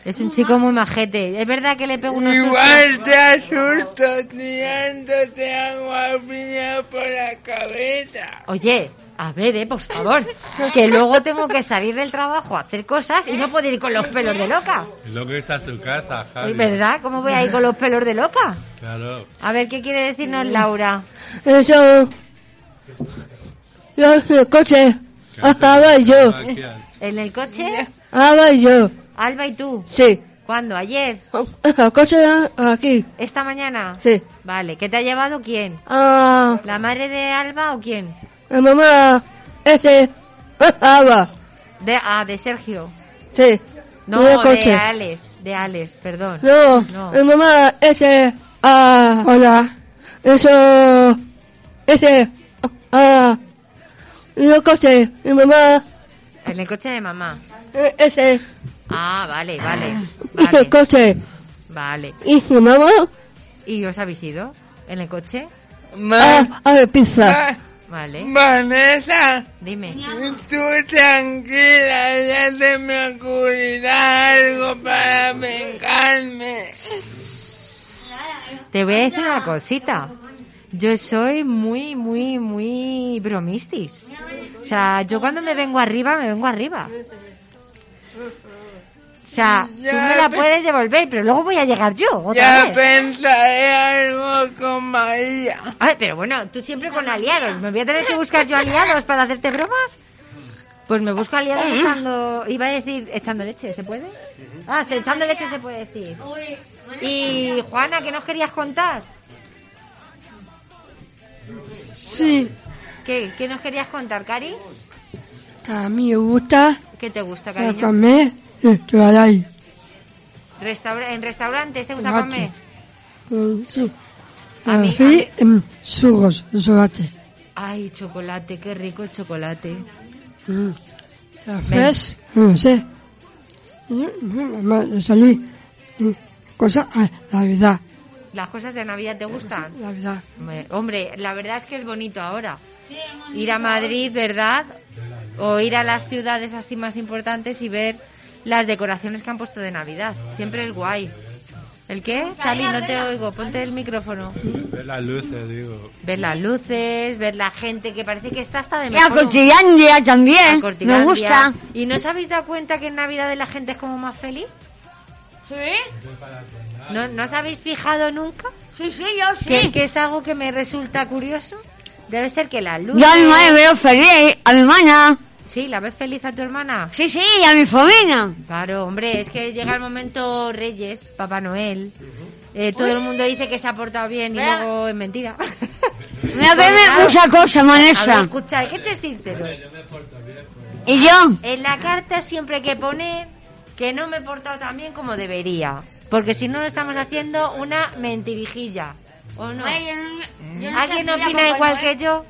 Es un chico muy majete. Es verdad que le pego unos Igual sustos. te asusto tirándote agua fría por la cabeza. Oye, a ver, eh, por favor. Que luego tengo que salir del trabajo a hacer cosas y no puedo ir con los pelos de loca. Lo que es a su casa, Javi. ¿Es verdad? ¿Cómo voy a ir con los pelos de loca? Claro. A ver, ¿qué quiere decirnos Laura? Eso. Yo, el coche. Estaba yo. ¿En el coche? Estaba yo. Alba y tú. Sí. ¿Cuándo? ¿Ayer? El coche aquí. ¿Esta mañana? Sí. Vale. ¿Qué te ha llevado quién? Ah, ¿La madre de Alba o quién? La mamá, ese, Alba. De, ah, de Sergio. Sí. No, de coche. Alex. De Alex, perdón. No, No. mi mamá, ese, ah, hola, eso, ese, ah, y el coche, mi mamá, En el coche de mamá. eh, ese, Ah, vale, vale. y el coche, Vale. y mi mamá, ¿Y os habéis ido? ¿En el coche? ah, a ver, pizza. Vale. Vanessa, Dime. tú tranquila, ya se me ocurrirá algo para vengarme. Te voy a decir una cosita. Yo soy muy, muy, muy bromistis. O sea, yo cuando me vengo arriba, me vengo arriba. O sea, tú me la puedes devolver, pero luego voy a llegar yo. Otra Ya vez. pensaré algo con María. Ay, pero bueno, tú siempre con aliados. ¿Me voy a tener que buscar yo aliados para hacerte bromas? Pues me busco aliados echando... Iba a decir echando leche, ¿se puede? Ah, sí, echando leche se puede decir. Y Juana, ¿qué nos querías contar? Sí, ¿Qué, qué nos querías contar, Cari? a mí me gusta ¿Qué te gusta, cariño? comer chocolate. Restaura- ¿En restaurantes te gusta comer? Sí. A mí- Sí, churros, chocolate. Ay, chocolate, qué rico el chocolate. Mm. Cafés, no sé. Mm, mm, Salí. mm, Cosa, ah, Navidad, ¿Las cosas de Navidad te gustan? Navidad. Hombre, Hombre, la verdad es que es bonito ahora. Ir a Madrid, ¿verdad? O ir a las ciudades así más importantes y ver las decoraciones que han puesto de Navidad. Siempre es guay. ¿El qué? Charlie, no te oigo. Ponte el micrófono. Ver las luces, digo. Ver las luces, ver la gente que parece que está hasta de Y a mejor. Cortilandia también. Me gusta. ¿Y no os habéis dado cuenta que en Navidad la gente es como más feliz? ¿Sí? ¿No, ¿no os habéis fijado nunca? Sí, sí, yo sí. Que, que es algo que me resulta curioso. Debe ser que la luz. Yo a mi madre veo feliz, a mi hermana. Sí, ¿la ves feliz a tu hermana? Sí, sí, y a mi familia. Claro, hombre, es que llega el momento Reyes, Papá Noel. eh, todo el mundo dice que se ha portado bien y luego es mentira. Me Claro. mucha cosa, A ver, Vanessa. escucha, que estés sinceros. ¿Y yo? En la carta siempre hay que poner que no me he portado tan bien como debería. Porque si no, estamos haciendo una mentirijilla. ¿O no? Ay, yo no- yo no ¿Alguien opina igual que yo?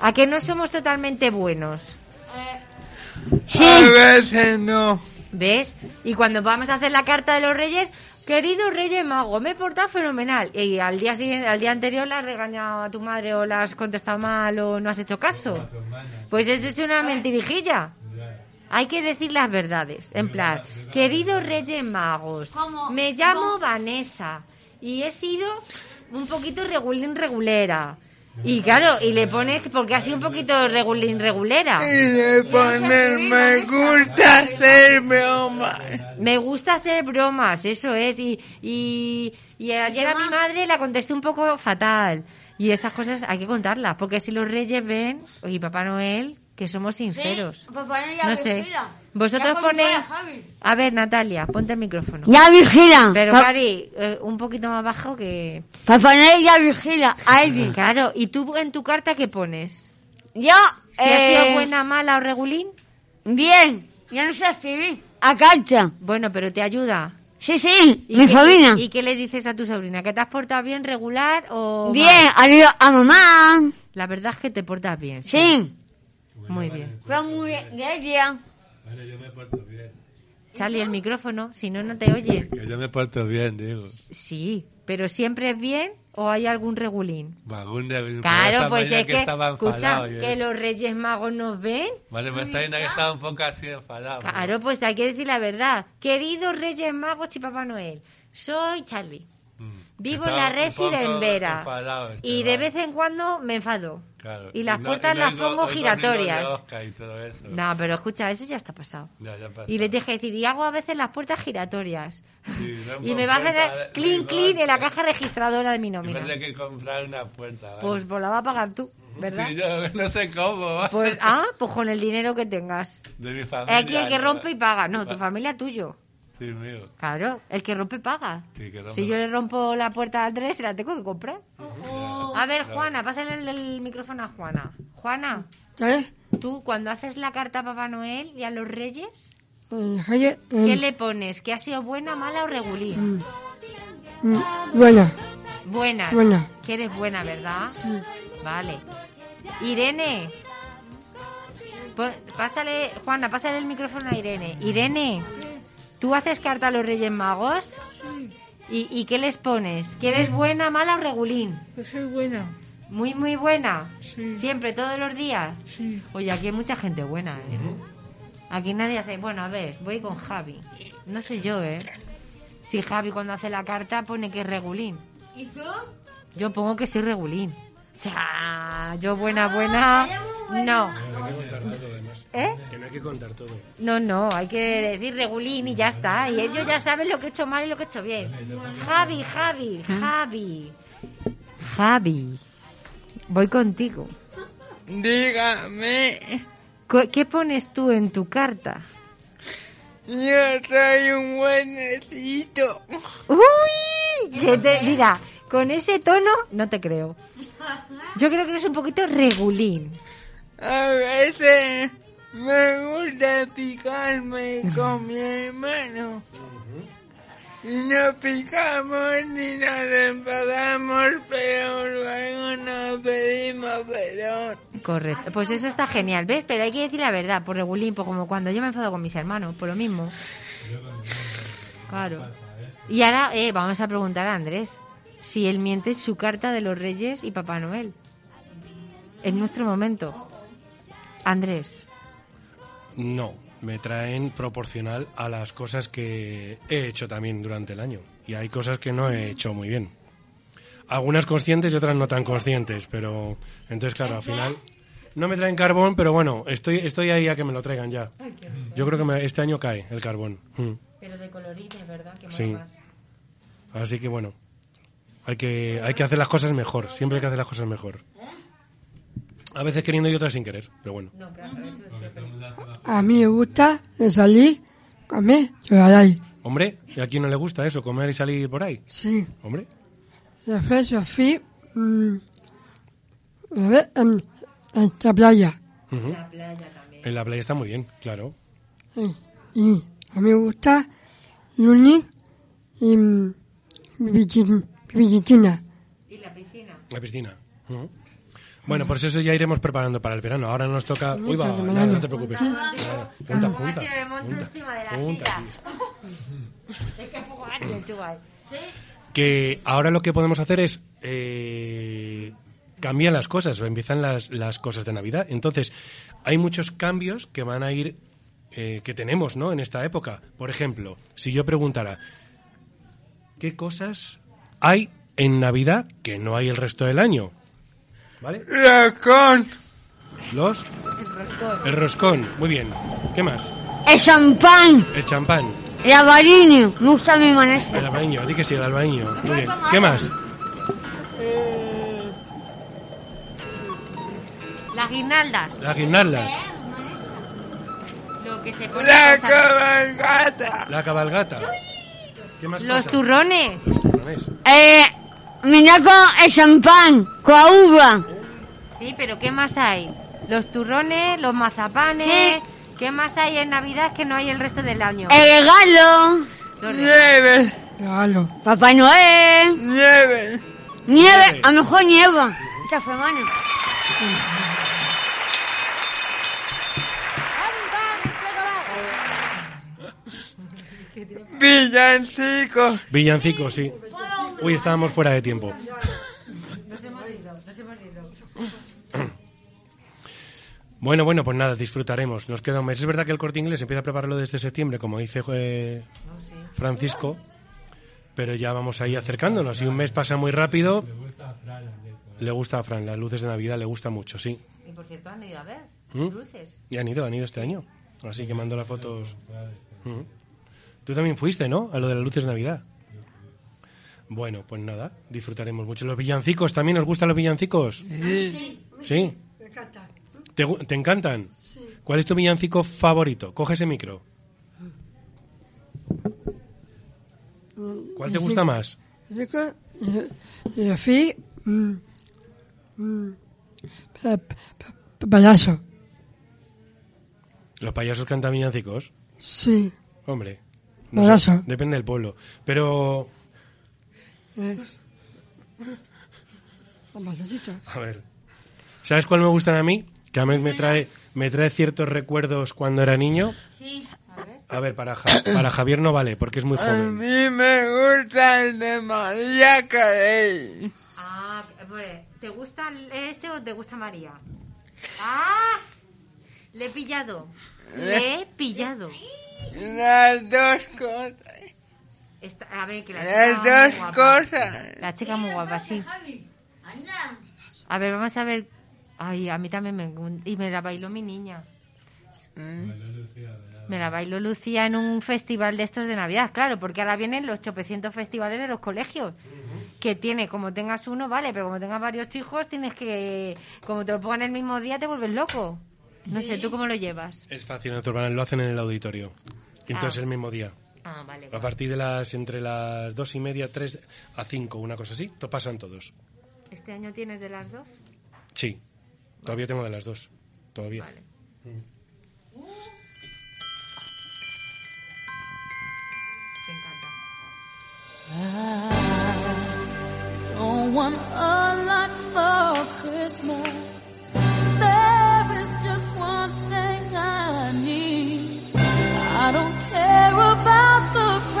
¿A que no somos totalmente buenos? A veces no. ¿Ves? Y cuando vamos a hacer la carta de los reyes, querido reyes mago, me he portado fenomenal. Y al día siguiente, al día anterior le has regañado a tu madre o le has contestado mal o no has hecho caso. Pues eso es una mentirijilla. Hay que decir las verdades. En plan, queridos reyes magos, me llamo Vanessa y he sido un poquito regulín regulera. Y claro, y le pones porque ha sido un poquito regulín regulera. Y de poner me gusta hacer bromas. Me gusta hacer bromas, eso es. Y, y, y ayer a mi madre la contesté un poco fatal. Y esas cosas hay que contarlas, porque si los reyes ven, y Papá Noel, que somos sinceros. Sí, ya No sé. vigila. Vosotros Ya ponéis... A ver, Natalia, ponte el micrófono. Ya vigila. Pero, Pa- Cari, eh, un poquito más bajo que... Papá Noel ya vigila a Elvi. Claro, ¿y tú en tu carta qué pones? Yo, ¿Si ha eh, sido buena, mala o regulín? Bien, ya no sé escribir. A carta. Bueno, pero te ayuda. Sí, sí, ¿Y mi qué- sobrina. ¿Y qué le dices a tu sobrina? ¿Que te has portado bien, regular o Bien, mal? adiós a mamá. La verdad es que te portas bien. Sí. Muy bien. Muy bien de ella. Charlie, el micrófono, si no, no te oyen. Que yo me porto bien, digo. Sí, pero siempre es bien o hay algún regulín. Algún de- Claro, pues es que, estaba escucha, enfadado, yo- que los Reyes Magos nos ven. Vale, pues está viendo que estaba un poco así enfadado. Claro, pues hay que decir la verdad. Queridos Reyes Magos y Papá Noel, soy Charlie. Vivo en la un Resi de poco Envera. enfadado este Y de vez en cuando me enfado. Claro. Y las no- puertas no las oigo- pongo giratorias. Oscar y todo eso. No, pero escucha, eso ya está pasado. Ya, ya pasa. Y le tienes que decir, y hago a veces las puertas giratorias. Sí, no Y me va a hacer clean, clean en la caja registradora de mi Y nómina. tendré que comprar una puerta, ¿vale? Pues, pues la va a pagar tú, ¿verdad? Sí, yo no sé cómo. Pues, ah, pues con el dinero que tengas. De mi familia. Aquí el que ¿no? rompe y paga. No, tu familia tuyo. Sí, mío. Claro, el que rompe paga. Sí, que rompe. Si yo le rompo la puerta a Andrés, se la tengo que comprar. A ver, Juana, pásale el, el micrófono a Juana. Juana, ¿Qué? tú cuando haces la carta a Papá Noel y a los Reyes, Eh, oye, ¿qué eh, le pones? ¿Que ha sido buena, mala o regulín? mm, Buena. Buena. Buena. Que eres buena, ¿verdad? Vale. Irene. Pásale, Juana, pásale el micrófono a Irene. Irene, ¿tú haces carta a los Reyes Magos? ¿Y, y qué les pones? ¿Que eres buena, mala o regulín? Que soy buena. Muy, muy buena. Sí. Siempre, todos los días. Sí. Oye, aquí hay mucha gente buena, ¿eh? Aquí nadie hace... Bueno, a ver, voy con Javi. No sé yo, ¿eh? Si Javi cuando hace la carta pone que es regulín. ¿Y tú? Yo pongo que soy regulín. O sea, yo buena, buena... No. No ¿Eh? Que no hay que contar todo. No, no, hay que decir regulín y ya está. Y ellos ya saben lo que he hecho mal y lo que he hecho bien. Javi, Javi, Javi. Javi. Voy contigo. Dígame, ¿Qué pones tú en tu carta? yo soy un buenecito. ¡Uy! Que te, mira, con ese tono no te creo. Yo creo que eres un poquito regulín. A veces me gusta picarme con mi hermano. Y nos picamos y nos enfadamos, pero luego nos pedimos perdón. Correcto. Pues eso está genial, ¿ves? Pero hay que decir la verdad, por regulín, pues como cuando yo me enfado con mis hermanos, por lo mismo. Claro. Y ahora eh, vamos a preguntar a Andrés si él miente su carta de los Reyes y Papá Noel. En nuestro momento. Andrés. No, me traen proporcional a las cosas que he hecho también durante el año. Y hay cosas que no he hecho muy bien. Algunas conscientes y otras no tan conscientes, pero entonces claro, al final no me traen carbón, pero bueno, estoy estoy ahí a que me lo traigan ya. Yo creo que me- este año cae el carbón. Mm. Pero de colorines, ¿verdad? Que Sí. Así que bueno, hay que hay que hacer las cosas mejor, siempre hay que hacer las cosas mejor. A veces queriendo y otras sin querer, pero bueno. A mí me gusta salir, comer, llorar ahí. Hombre, ¿y a quién no le gusta eso, comer y salir por ahí? Sí. Hombre, Después yo fui mm, a ver, en, en la playa. Ujú. En la playa está muy bien, claro. Sí. Y a mí me gusta lunes y mm, piscina. piscina. ¿Y la piscina? La piscina. Ujú. Bueno, pues eso ya iremos preparando para el verano. Ahora nos toca... Uy, va, nada, no te preocupes. Poco ancho, chaval. Que ahora lo que podemos hacer es... eh, cambian las cosas, empiezan las, las cosas de Navidad. Entonces, hay muchos cambios que van a ir... eh, que tenemos, ¿no? En esta época. Por ejemplo, si yo preguntara... ¿Qué cosas hay en Navidad que no hay el resto del año? ¿Vale? Roscón. Los... El roscón. El roscón, muy bien. ¿Qué más? El champán. El champán, El abarino. Me gusta mi manera. el albaño, di que sí, el albaño. Muy bien. ¿Qué más? Las guirnaldas. Las guirnaldas, Lo que se pone La cabalgata. la cabalgata. ¿Qué más Los turrones. Los turrones. Eh, mira con el champán. Con uva. Sí, pero ¿qué más hay? Los turrones, los mazapanes. Sí. ¿Qué más hay en Navidad que no hay el resto del año? El regalo. Los Nieve. Regalo. Papá Noel. Nieve. Nieve. A lo mejor nieva. Esta semana. Villancicos. Villancicos, sí. Uy, estábamos fuera de tiempo. Nos hemos ido, nos hemos ido. Bueno, bueno, pues nada, disfrutaremos. Nos queda un mes. Es verdad que el corte inglés empieza a prepararlo desde septiembre, como dice eh, Francisco, pero ya vamos ahí acercándonos. Y un mes pasa muy rápido. Le gusta a Fran, las luces de Navidad le gusta mucho, sí. Y por cierto, han ido a ver. ¿Mm? Luces. Y han ido, han ido este año. Así que mando las fotos. Ujú. Tú también fuiste, ¿no? A lo de las luces de Navidad. Bueno, pues nada, disfrutaremos mucho. ¿Los villancicos también os gustan los villancicos? Sí. ¿Sí? ¿Te, encantan? ¿Cuál es tu villancico favorito? Coge ese micro. ¿Cuál te gusta más? Y fi, mm, mm, pa- pa- pa- payaso. ¿Los payasos cantan villancicos? Sí, Hombre. Payaso. sé, depende del pueblo. Pero, es. Un payasito. a ver. ¿Sabes cuál me gustan a mí? Que a mí me trae, me trae ciertos recuerdos cuando era niño. Sí, a ver. A para, Ja- para Javier no vale, porque es muy A joven. mí me gusta el de María Carey. Ah, pues, ¿te gusta este o te gusta María? ¡Ah! Le he pillado. Le he pillado. Las dos cosas. Esta- a ver, que la Las chica muy dos guapa. cosas. La chica muy guapa, sí. A ver, vamos a ver. Ay, a mí también me... Y me la bailó mi niña. Me la bailó Lucía en un festival de estos de Navidad, claro, porque ahora vienen los chopecientos festivales de los colegios. Que tiene, como tengas uno, vale, pero como tengas varios hijos, tienes que. Como te lo pongan el mismo día, te vuelves loco. No sé, ¿tú cómo lo llevas? Es fácil, nuestros van- lo hacen en el auditorio. Entonces Ah. el mismo día. Ah, vale. A partir de las, entre las dos y media, tres a cinco, una cosa así, to pasan todos. ¿Este año tienes de las dos? Sí, todavía tengo de las dos. Todavía. Vale. Me encanta. Don't want a lot for Christmas.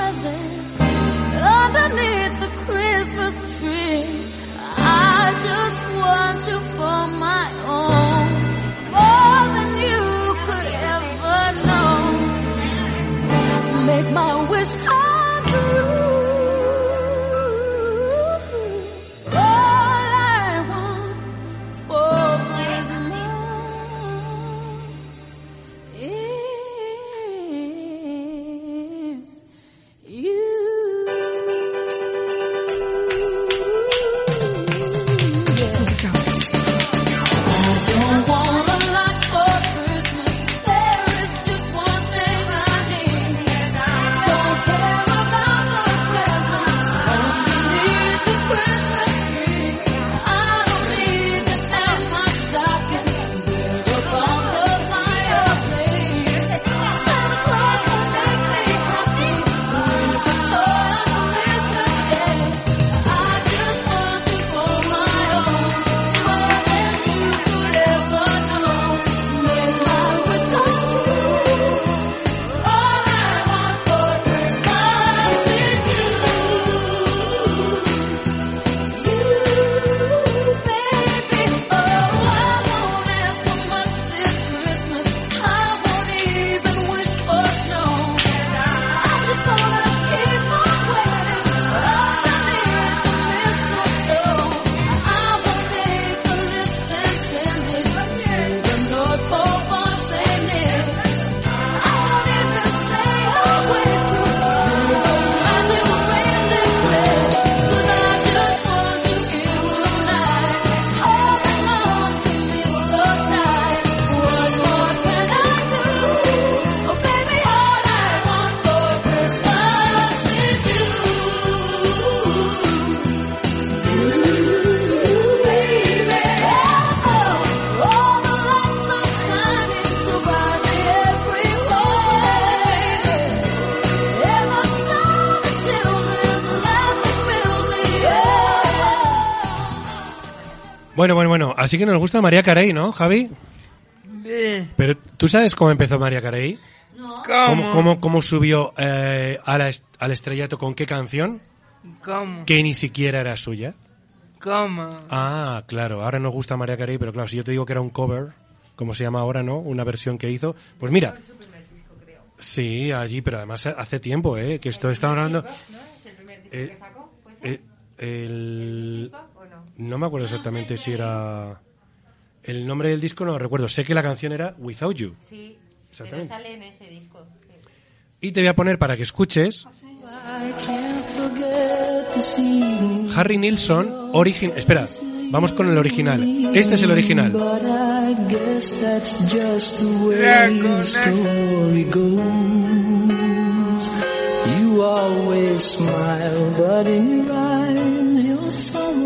Presents underneath the Christmas tree. I just want you for my own. More than you could ever know. Make my wish come true. Así que nos gusta María Carey, ¿no, Javi? Sí. Pero ¿tú sabes cómo empezó María Carey? ¿Cómo? ¿Cómo, cómo, cómo subió eh, a la est- al estrellato con qué canción? ¿Cómo? Que ni siquiera era suya. ¿Cómo? Ah, claro. Ahora nos gusta María Carey, pero claro, si yo te digo que era un cover, como se llama ahora, ¿no? Una versión que hizo. Pues mira. Sí, allí, pero además hace tiempo, ¿eh? Que esto está hablando. Eh, eh, el- no me acuerdo exactamente si era. El nombre del disco no lo recuerdo. Sé que la canción era Without You. Sí, pero Exactamente. sale en ese disco. Y te voy a poner para que escuches see Harry Nilsson, origin. Espera, vamos con el original. Este es el original. You always smile, but in your eyes your sorrow shows.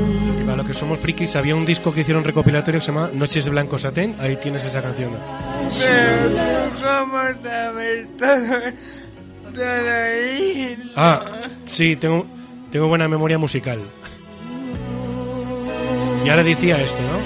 Que somos frikis, había un disco que hicieron recopilatorio que se llama Noches de Blanco Satén. Ahí tienes esa canción. Pero tú cómo sabes todo, todo ahí. Ah, sí, tengo, tengo buena memoria musical. Y ahora decía esto, ¿no?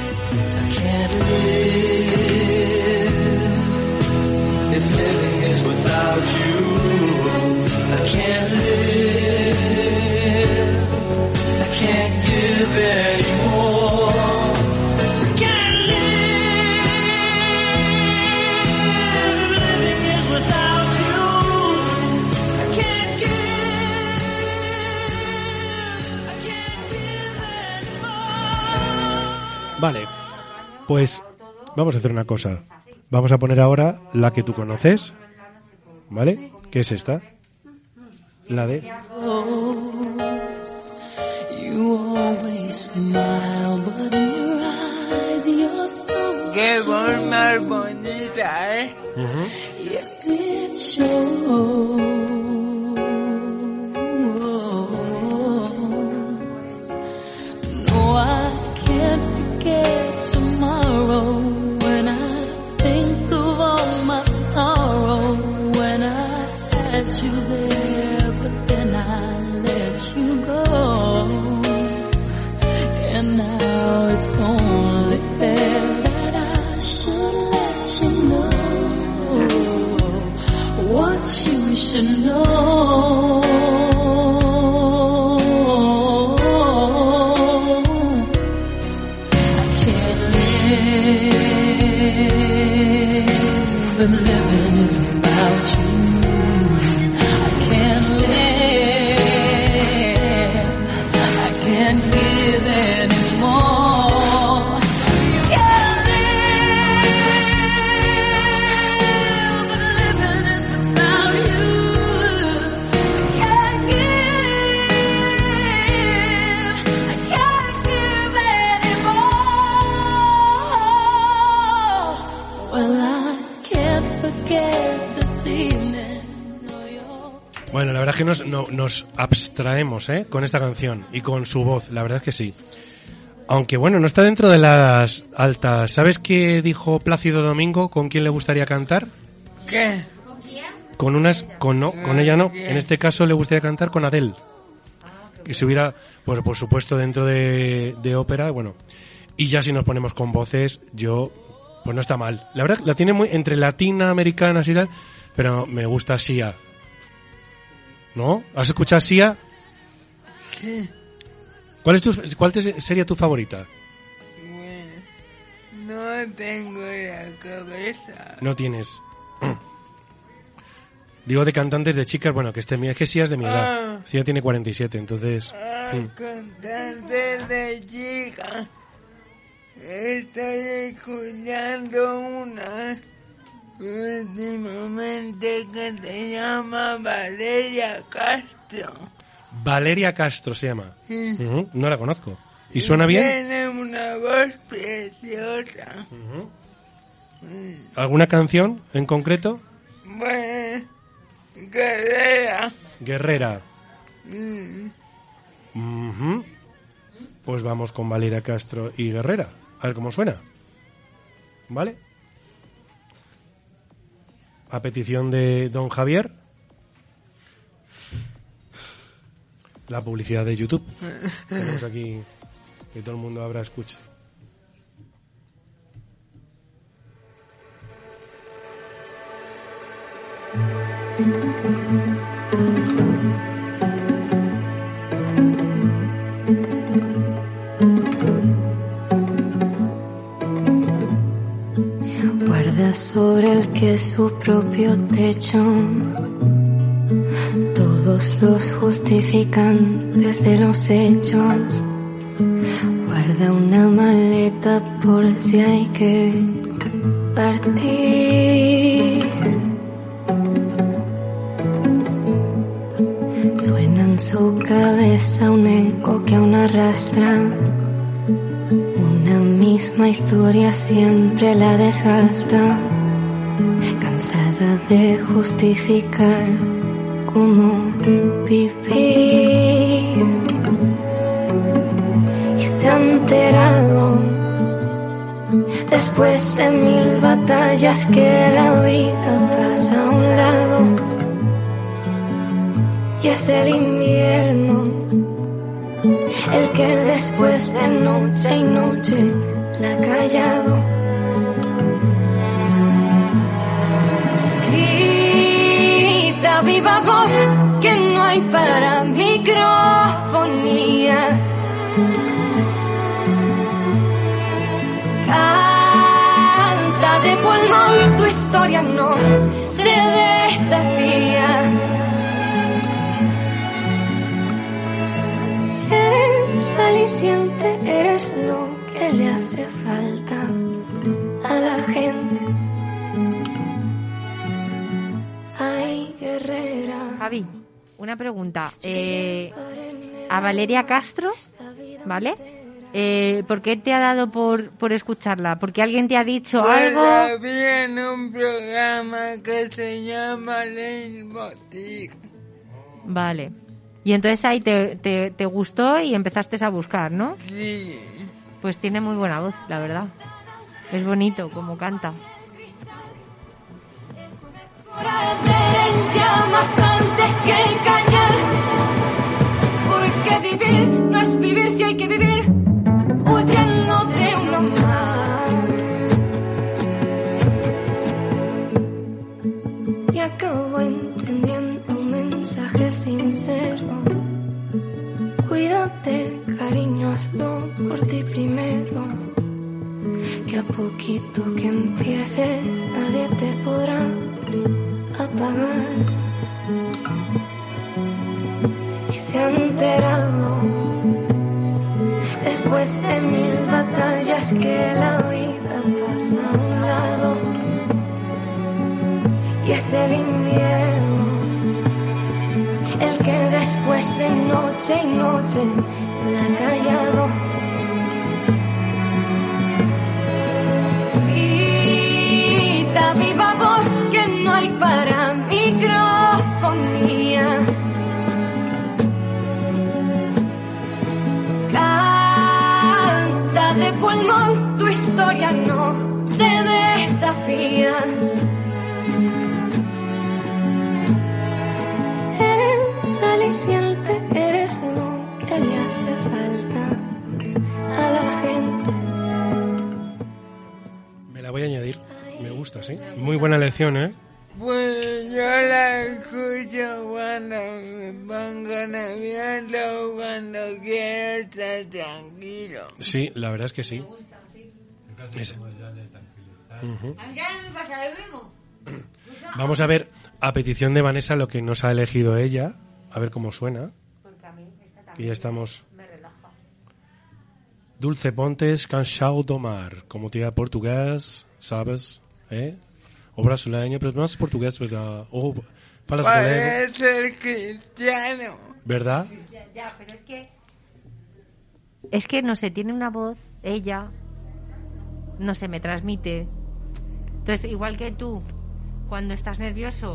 Pues vamos a hacer una cosa. Vamos a poner ahora la que tú conoces, ¿vale? ¿Qué es esta? La de... Qué voz más bonita, ¿eh? Yes, it shows. No, I can't forget que nos, no- nos abstraemos ¿eh? con esta canción y con su voz, la verdad es que sí. Aunque bueno, no está dentro de las altas. ¿Sabes qué dijo Plácido Domingo con quién le gustaría cantar? ¿Qué? Con unas, con no, con ella no. En este caso le gustaría cantar con Adele. Que se hubiera, pues por supuesto dentro de, de ópera, bueno. Y ya si nos ponemos con voces, yo, pues no está mal. La verdad, la tiene muy entre latina, americanas y tal, pero me gusta Sia. ¿No? ¿Has escuchado Sia? ¿Qué? ¿Cuál es tu, cuál te- sería tu favorita? Bueno, no tengo la cabeza. No tienes. Digo de cantantes de chicas, bueno, que este es que Sia es de mi edad. Ah. Sia tiene 47, entonces. Ay, mm. cantante de chica. Estoy escuchando una últimamente que se llama Valeria Castro. Valeria Castro se llama. Sí. No la conozco. ¿Y suena bien? Tiene una voz preciosa. ¿Alguna canción en concreto? Bueno, guerrera. Guerrera. Mm. Pues vamos con Valeria Castro y Guerrera. A ver cómo suena. ¿Vale? A petición de don Javier. La publicidad de YouTube. Tenemos aquí que todo el mundo abra escucha. Sobre el que su propio techo. Todos los justificantes de los hechos. Guarda una maleta por si hay que partir. Suena en su cabeza un eco que aún arrastra. Misma historia siempre la desgasta. Cansada de justificar cómo vivir. Y se ha enterado después de mil batallas que la vida pasa a un lado y es el invierno el que después de noche y noche la callado. Grita viva voz que no hay para microfonía. Canta de pulmón, tu historia no se desafía. Eres aliciente, eres lo que le hace falta a la gente. Ay, guerrera. Javi, una pregunta. Eh, a Valeria Castro, ¿vale? Eh, ¿Por qué te ha dado por, por escucharla? ¿Porque alguien te ha dicho Pues algo? había en un programa que se llama Leitmotiv. Vale. Y entonces ahí te, te, te gustó y empezaste a buscar, ¿no? Sí. Pues tiene muy buena voz, la verdad. Es bonito como canta. Llamas antes que callar. Porque vivir no es vivir si hay que vivir huyendo de uno más. Y acabo entendiendo un mensaje sincero. Cuídate, cariño, hazlo por ti primero. Que a poquito que empieces, nadie te podrá apagar. Y se ha enterado, después de mil batallas, que la vida pasa a un lado y es el invierno el que después de noche y noche la ha callado. Grita viva voz que no hay para microfonía. Canta de pulmón, tu historia no se desafía. Sí. Muy buena lección, ¿eh? Pues yo la escucho cuando me pongo nervioso, cuando quiero estar tranquilo. Sí, la verdad es que sí. Me pasa lo mismo. Vamos a ver, a petición de Vanessa, lo que nos ha elegido ella. A ver cómo suena. Y ya estamos. Dulce Pontes, Cansado do Mar. Como tía portugués, ¿sabes? ¿Eh? O brasileño, pero más portugués, ¿verdad? Falas galego, cristiano. ¿verdad? Ya, ya, pero es que... Es que, no sé, tiene una voz, ella, no se me transmite. Entonces, igual que tú, cuando estás nervioso,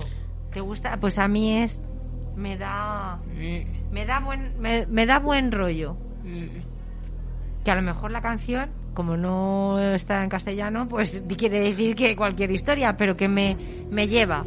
te gusta, pues a mí es, me da, me da buen, me, me da buen rollo. Que a lo mejor la canción, como no está en castellano, pues quiere decir que cualquier historia, pero que me, me lleva.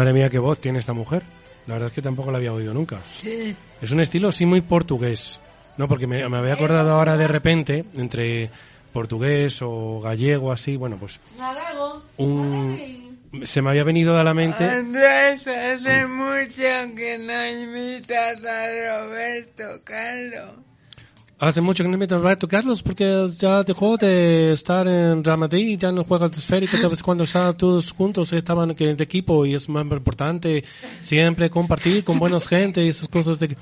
Madre mía, qué voz tiene esta mujer. La verdad es que tampoco la había oído nunca. Sí. Es un estilo, sí, muy portugués. No, porque me, me había acordado ahora de repente, entre portugués o gallego, así, bueno, pues un... Se me había venido a la mente... Andrés, hace mucho que no invitas a Roberto Carlos. Hace mucho que no me meto Roberto Carlos porque ya dejó de estar en Real Madrid, ya no juega esférico, tal vez cuando estaban todos juntos estaban que- de equipo y es más importante siempre compartir con buenas gente y esas cosas de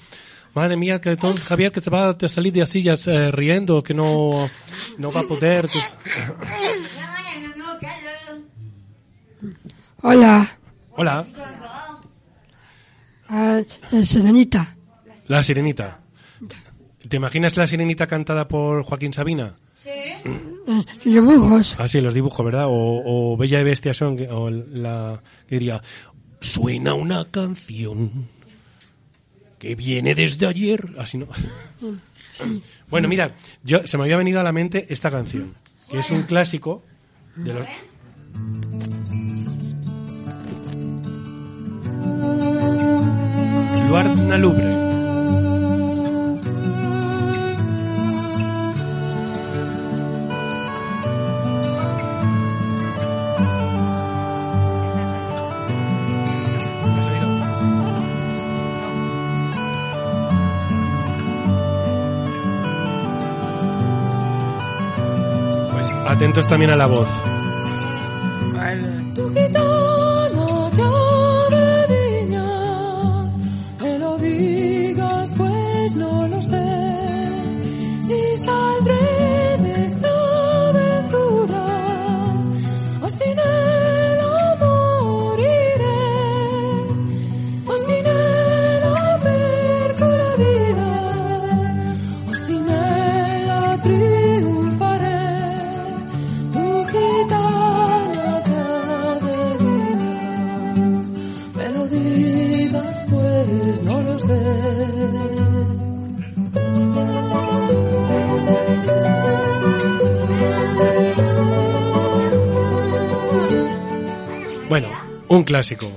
Madre mía, que entonces Javier que se va a salir de así ya eh, riendo, que no, no va a poder. Hola, Hola, ah, Serenita. la sirenita. ¿Te imaginas la sirenita cantada por Joaquín Sabina? Eh, dibujos. Ah, sí, los dibujos, ¿verdad? O, o Bella y Bestia son, que- o la que diría, suena una canción que viene desde ayer. Así no. Bueno, mira, yo se me había venido a la mente esta canción, que es un clásico de los... Luar Nalubre. Atentos también a la voz. Clásico.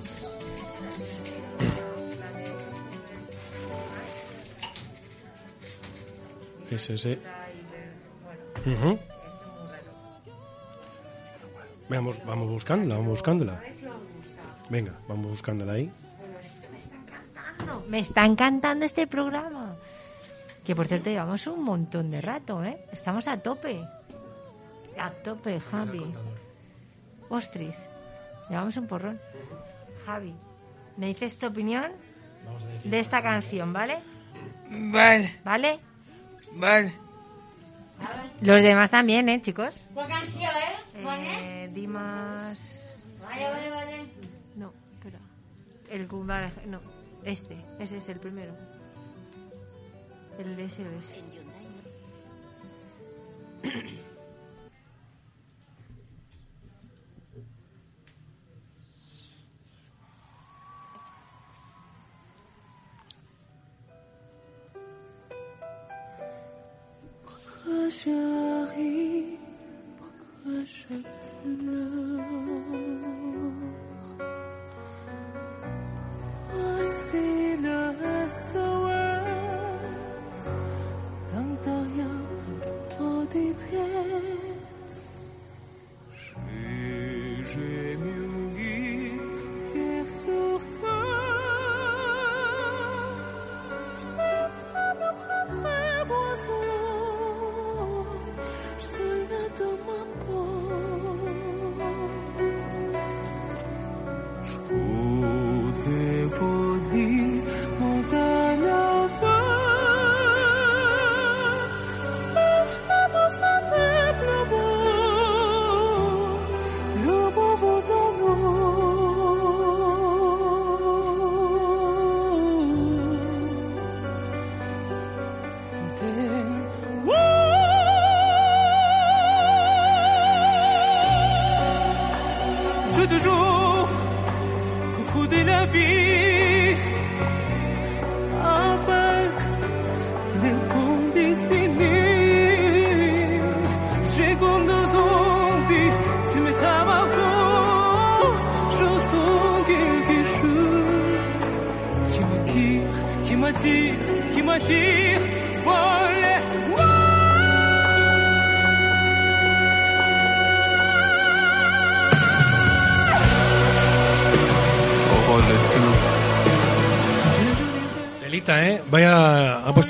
Es ese. Ujú. Vamos, vamos buscándola, vamos buscándola. Venga, vamos buscándola ahí. Me está encantando este programa. Que por cierto llevamos un montón de rato, ¿eh? Estamos a tope. A tope, Javi. Ostris. Llevamos un porrón. Javi, ¿me dices tu opinión de esta canción, vale? Vale, ¿Vale? vale. Los demás también, ¿eh, chicos? ¿Qué canción, eh? ¿Cuál es? Eh, Dimas... Vale, vale, vale. No, espera. El vale, no, este, ese es el primero. El de SOS. 这一不可什么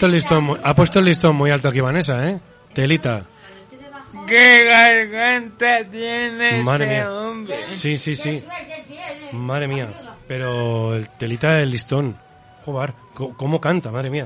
puesto el listón, ha puesto el listón muy alto aquí Vanessa, ¿eh? Telita. ¿Qué garganta tiene Madre ese mía. hombre? Sí, sí, sí. Madre mía. Pero el telita del listón. Joder, ¿cómo canta? Madre mía.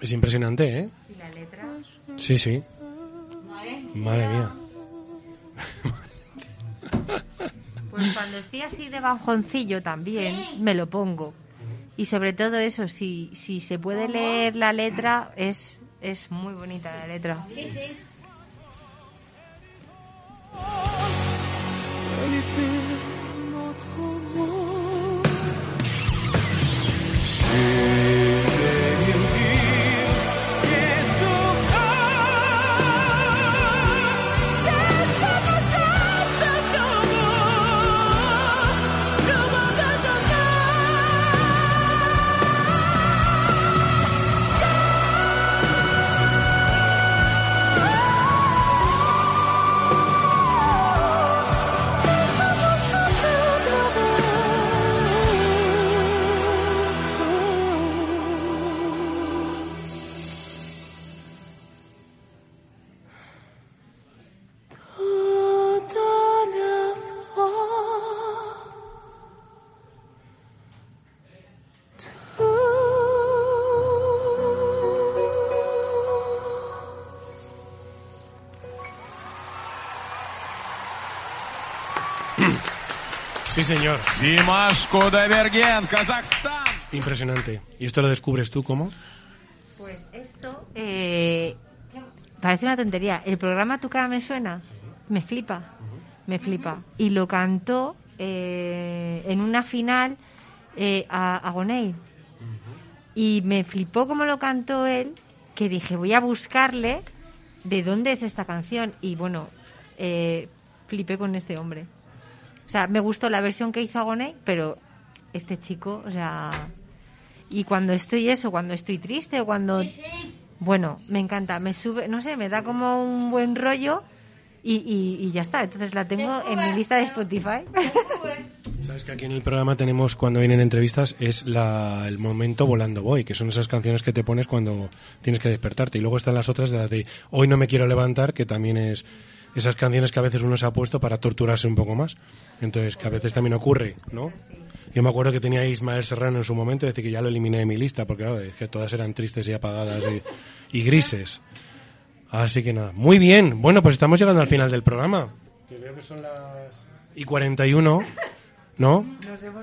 Es impresionante, ¿eh? ¿Y la letra? Sí, sí. Madre mía. Pues cuando estoy así de bajoncillo también me lo pongo. Y sobre todo eso, si, si se puede leer la letra, es, es muy bonita la letra. Notre amour. Sí, señor. Impresionante. ¿Y esto lo descubres tú cómo? Pues esto eh, parece una tontería. El programa Tu cara me suena, me flipa, me flipa. Y lo cantó eh, en una final eh, a, a Y me flipó como lo cantó él, que dije, voy a buscarle de dónde es esta canción. Y bueno, eh, flipé con este hombre. O sea, me gustó la versión que hizo Agoney, pero este chico, o sea... Y cuando estoy eso, cuando estoy triste o cuando... Bueno, me encanta, me sube, no sé, me da como un buen rollo y, y, y ya está. Entonces la tengo en mi lista de Spotify. Sabes que aquí en el programa tenemos, cuando vienen entrevistas, es la, el momento volando voy, que son esas canciones que te pones cuando tienes que despertarte. Y luego están las otras de las de hoy no me quiero levantar, que también es esas canciones que a veces uno se ha puesto para torturarse un poco más. Entonces, que a veces también ocurre, ¿no? Yo me acuerdo que tenía a Ismael Serrano en su momento, decir que ya lo eliminé de mi lista, porque claro, es que todas eran tristes y apagadas y, y grises. Así que nada, muy bien. Bueno, pues estamos llegando al final del programa. Que veo que son las y 41, ¿no?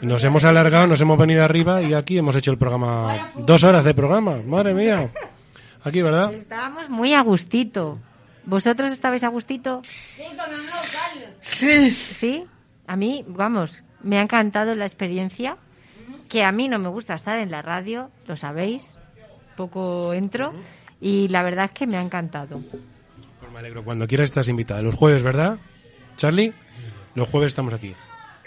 Nos hemos alargado, nos hemos venido arriba y aquí hemos hecho el programa. Dos horas de programa, madre mía. Aquí, ¿verdad? Estábamos muy a gustito. ¿Vosotros estabais a gustito? Sí. ¿Sí? A mí, vamos, me ha encantado la experiencia. Que a mí no me gusta estar en la radio, lo sabéis. Poco entro. Y la verdad es que me ha encantado. Pues me alegro. Cuando quieras estás invitada. Los jueves, ¿verdad? Charlie, los jueves estamos aquí.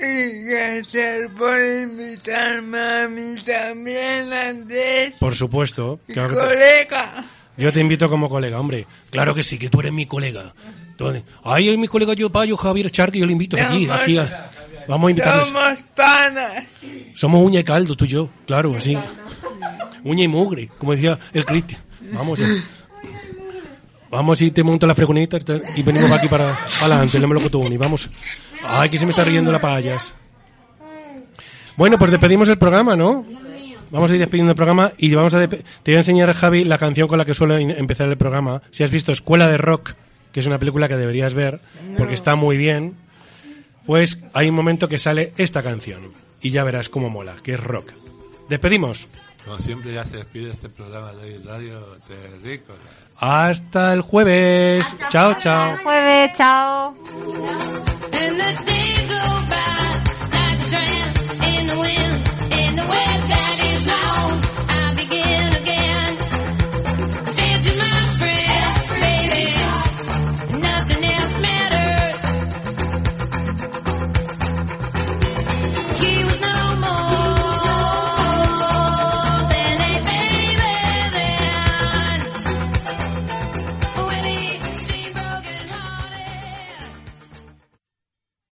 Y gracias por invitarme a mí también, Andrés. Por supuesto. claro que te- Colega. Yo te invito como colega, hombre. Claro que sí, que tú eres mi colega. Tú- Ahí hay mi colega yo, Payo, Javier Charque, yo le invito aquí, aquí. a- Vamos a invitarles. Somos panas. Somos uña y caldo, tú y yo, claro, así. Uña y mugre, como decía el Cristian. Vamos, ya. Vamos y te monto las fregonetas te- y venimos aquí para, para adelante, que tú y vamos. Ay, que se me está riendo la payas. Bueno, pues despedimos el programa, ¿no? Vamos a ir despidiendo el programa y vamos a te voy a enseñar, Javi, la canción con la que suelo in- empezar el programa. Si has visto Escuela de Rock, que es una película que deberías ver, porque está muy bien, pues hay un momento que sale esta canción y ya verás cómo mola, que es rock. Despedimos. Como siempre ya se despide este programa de hoy, Radio Terrico. Hasta el jueves. Chao, chao. Jueves, chao. And the days go